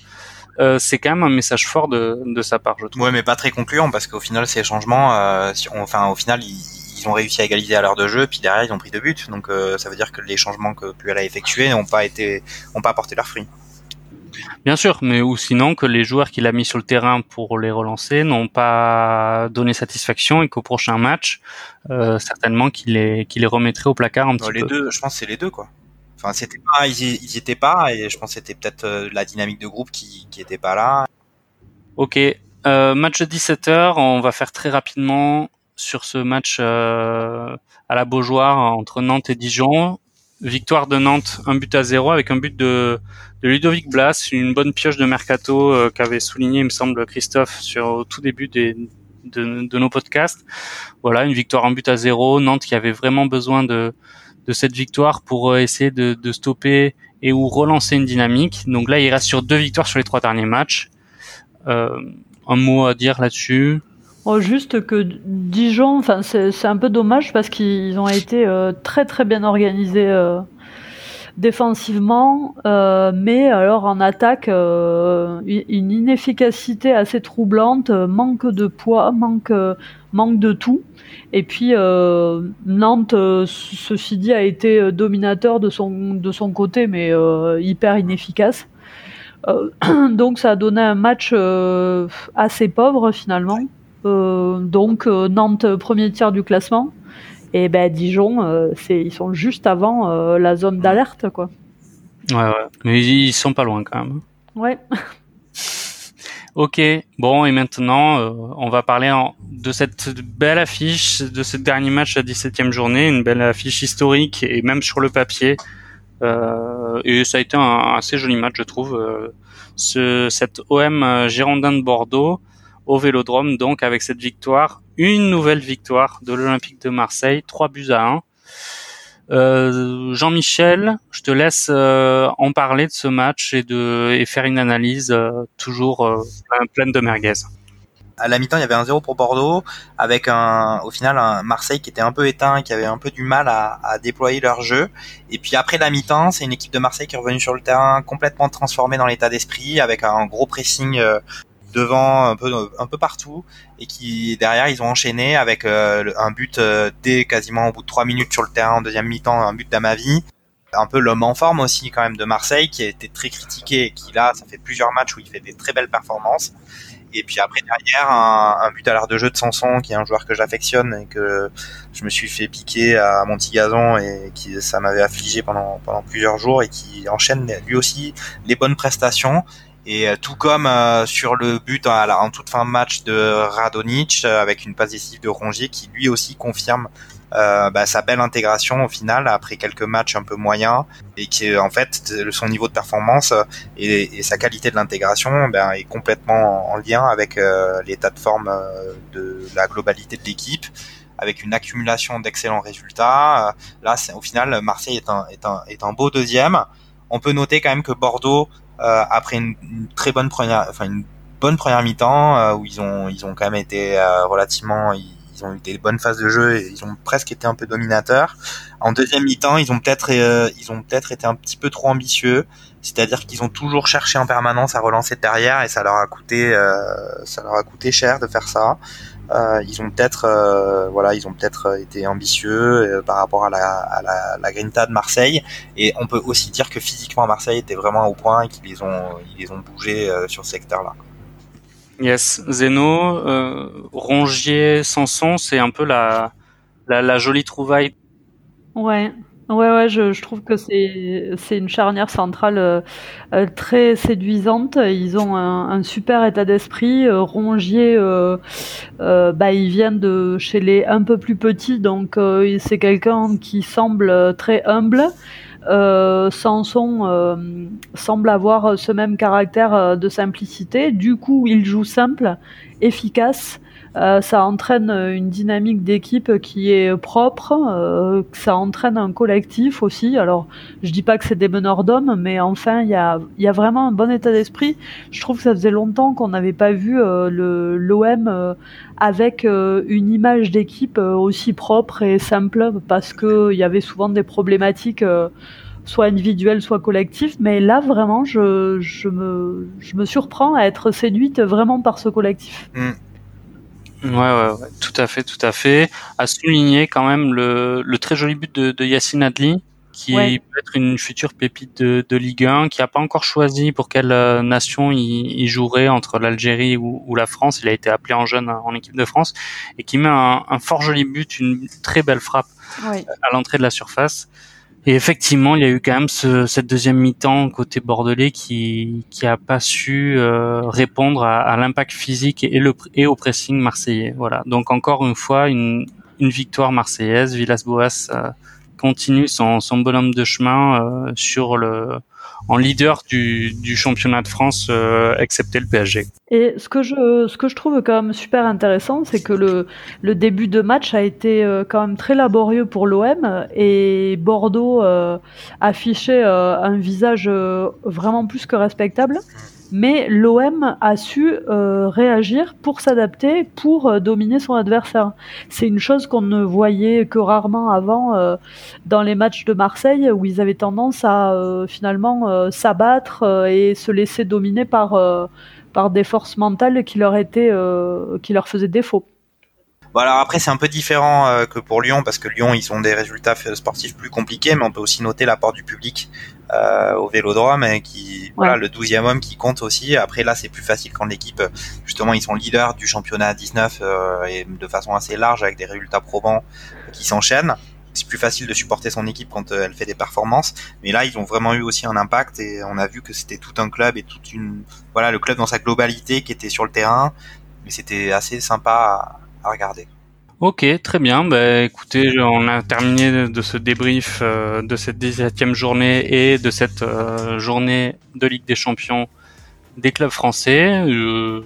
Euh, c'est quand même un message fort de, de sa part, je trouve. Ouais, mais pas très concluant parce qu'au final, ces changements, euh, enfin, au final, ils, ils ont réussi à égaliser à l'heure de jeu, puis derrière ils ont pris deux buts. Donc euh, ça veut dire que les changements que Puel a effectués n'ont pas été, ont pas apporté leurs fruits. Bien sûr, mais ou sinon que les joueurs qu'il a mis sur le terrain pour les relancer n'ont pas donné satisfaction et qu'au prochain match, euh, certainement qu'il les, qu'il les remettrait au placard un petit les Deux, je pense que c'est les deux quoi. Enfin, c'était pas, ils, ils étaient pas, et je pense que c'était peut-être euh, la dynamique de groupe qui, qui était pas là. Ok, euh, match de 17h, on va faire très rapidement sur ce match euh, à la Beaujoire entre Nantes et Dijon. Victoire de Nantes, un but à zéro avec un but de, Ludovic Blas, une bonne pioche de mercato euh, qu'avait souligné, il me semble, Christophe sur au tout début de, nos podcasts. Voilà, une victoire un but à zéro. Nantes qui avait vraiment besoin de, cette victoire pour euh, essayer de, de stopper et ou relancer une dynamique. Donc là, il reste sur deux victoires sur les trois derniers matchs. Euh, un mot à dire là-dessus? Oh, juste que Dijon, enfin c'est un peu dommage parce qu'ils ont été euh, très très bien organisés euh, défensivement, euh, mais alors en attaque une inefficacité assez troublante, manque de poids, manque manque de tout. Et puis Nantes, ceci dit, a été dominateur de son de son côté, mais hyper inefficace. donc ça a donné un match assez pauvre finalement. Euh, donc euh, Nantes premier tiers du classement et ben Dijon euh, c'est ils sont juste avant la zone d'alerte quoi. Ouais ouais, mais ils sont pas loin quand même. Ouais. Ok, bon et maintenant on va parler de cette belle affiche, de ce dernier match de la 17e journée, une belle affiche historique et même sur le papier. et ça a été un, assez joli match je trouve. ce, cette OM Girondin de Bordeaux au Vélodrome, donc avec cette victoire, une nouvelle victoire de l'Olympique de Marseille, 3 buts à 1. Euh, Jean-Michel, je te laisse euh, en parler de ce match et de et faire une analyse euh, toujours pleine de merguez. À la mi-temps, il y avait un 0 pour Bordeaux, avec un, au final un Marseille qui était un peu éteint, qui avait un peu du mal à, à déployer leur jeu. Et puis après la mi-temps, c'est une équipe de Marseille qui est revenue sur le terrain complètement transformée dans l'état d'esprit, avec un gros pressing devant un peu un peu partout et qui derrière ils ont enchaîné avec euh, un but euh, dès quasiment au bout de trois minutes sur le terrain en deuxième mi-temps un but d'Amavi un peu l'homme en forme aussi quand même de Marseille qui a été très critiqué et qui là ça fait plusieurs matchs où il fait des très belles performances Et puis après derrière, un, but à l'art de jeu de Sanson, qui est un joueur que j'affectionne et que je me suis fait piquer à Montigazon et qui ça m'avait affligé pendant pendant plusieurs jours et qui enchaîne lui aussi les bonnes prestations. Et euh, tout comme euh, sur le but en, en, toute fin match de Radonic euh, avec une passe décisive de Rongier qui lui aussi confirme euh, bah, sa belle intégration au final après quelques matchs un peu moyens et qui en fait son niveau de performance et, et sa qualité de l'intégration ben, est complètement en lien avec l'état de forme de la globalité de l'équipe avec une accumulation d'excellents résultats. Là, au final Marseille est un, est un, est un beau deuxième. On peut noter quand même que Bordeaux euh, après une, très bonne première, enfin une bonne première mi-temps euh, où ils ont ils ont quand même été euh, relativement ils, ont eu des bonnes phases de jeu et ils ont presque été un peu dominateurs. En deuxième mi-temps, ils ont peut-être ils ont peut-être été un petit peu trop ambitieux, c'est-à-dire qu'ils ont toujours cherché en permanence à relancer derrière et ça leur a coûté ça leur a coûté cher de faire ça. Euh, ils ont peut-être euh, voilà ils ont peut-être été ambitieux euh, par rapport à la, à la, la Grinta de Marseille et on peut aussi dire que physiquement Marseille était vraiment au point et qu'ils les ont ils les ont bougé sur ce secteur là. Yes, Zeno, Rongier, Sanson, c'est un peu la, la, la jolie trouvaille. Ouais, Ouais, ouais, je, je trouve que c'est c'est une charnière centrale euh, euh, très séduisante. Ils ont un, un super état d'esprit. Euh, Rongier, euh, bah, il vient de chez les un peu plus petits, donc c'est quelqu'un qui semble très humble. Sanson semble avoir ce même caractère de simplicité. Du coup, il joue simple, efficace. Euh, ça entraîne une dynamique d'équipe qui est propre, euh, ça entraîne un collectif aussi. Alors, je dis pas que c'est des meneurs d'hommes, mais enfin, il y a, vraiment un bon état d'esprit. Je trouve que ça faisait longtemps qu'on n'avait pas vu euh, l'OM avec une image d'équipe aussi propre et simple, parce qu'il y avait souvent des problématiques soit individuelles, soit collectives. Mais là, vraiment, je, me, je surprends à être séduite vraiment par ce collectif. Mm. Ouais, ouais, ouais, tout à fait, tout à fait. À souligner quand même le, le très joli but de, de Yacine Adli, qui peut être une future pépite de, de Ligue 1, qui n'a pas encore choisi pour quelle euh, nation il, il jouerait entre l'Algérie ou, ou, la France. Il a été appelé en jeune en équipe de France et qui met un, un fort joli but, une très belle frappe à l'entrée de la surface. Et effectivement, il y a eu quand même ce, cette deuxième mi-temps côté bordelais qui qui a pas su euh, répondre à, à l'impact physique et, le, et au pressing marseillais. Voilà. Donc encore une fois, une, une victoire marseillaise. Villas-Boas euh, continue son, son bonhomme de chemin euh, sur le en leader du, championnat de France, euh, excepté le PSG. Et ce que je, ce que je trouve quand même super intéressant, c'est que le, le début de match a été euh, quand même très laborieux pour l'OM et Bordeaux euh, affichait un visage vraiment plus que respectable mais l'OM a su euh, réagir pour s'adapter, pour euh, dominer son adversaire. C'est une chose qu'on ne voyait que rarement avant euh, dans les matchs de Marseille, où ils avaient tendance à euh, finalement euh, s'abattre et se laisser dominer par, par des forces mentales qui leur, étaient, qui leur faisaient défaut. Bon alors après c'est un peu différent euh, que pour Lyon parce que Lyon ils ont des résultats sportifs plus compliqués mais on peut aussi noter l'apport du public euh, au Vélodrome et qui voilà le 12e homme qui compte aussi. Après là c'est plus facile quand l'équipe justement ils sont leaders du championnat 19 euh, et de façon assez large avec des résultats probants qui s'enchaînent. C'est plus facile de supporter son équipe quand euh, elle fait des performances, mais là ils ont vraiment eu aussi un impact et on a vu que c'était tout un club et toute une voilà le club dans sa globalité qui était sur le terrain. Mais c'était assez sympa à, regarder. Ok, très bien. Bah, écoutez, on a terminé de ce débrief euh, de cette 17e journée et de cette euh, journée de Ligue des Champions des clubs français. Euh,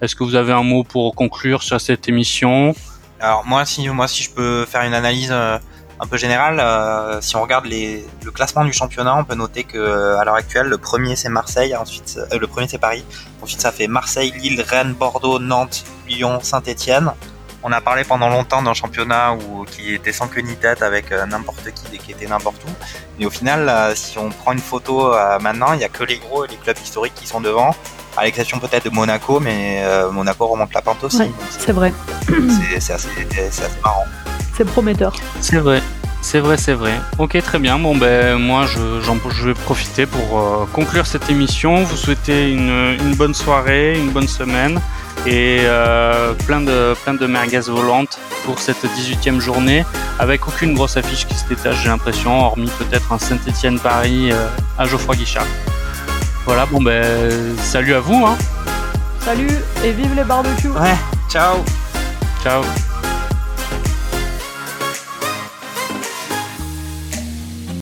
Est-ce que vous avez un mot pour conclure sur cette émission? Alors moi, si moi si je peux faire une analyse euh, un peu générale, euh, si on regarde les, le classement du championnat, on peut noter que à l'heure actuelle, le premier c'est Marseille, ensuite le premier c'est Paris, ensuite ça fait Marseille, Lille, Rennes, Bordeaux, Nantes, Lyon, Saint-Étienne. On a parlé pendant longtemps d'un championnat où, qui était sans queue ni tête avec euh, n'importe qui et qui était n'importe où. Mais au final, euh, si on prend une photo euh, maintenant, il n'y a que les gros et les clubs historiques qui sont devant, à l'exception peut-être de Monaco, mais Monaco remonte la pente aussi. c'est vrai. C'est assez, assez, marrant. C'est prometteur. C'est vrai. C'est vrai, c'est vrai. Ok, très bien. Bon, ben moi, je, je vais profiter pour euh, conclure cette émission. Vous souhaiter une, une, bonne soirée, une bonne semaine et euh, plein de plein de merguez volantes pour cette 18e journée, avec aucune grosse affiche qui se détache, j'ai l'impression, hormis peut-être un Saint-Étienne-Paris euh, à Geoffroy Guichard. Voilà, bon ben salut à vous. Hein. Salut et vive les barbecues. Ouais, ciao. Ciao.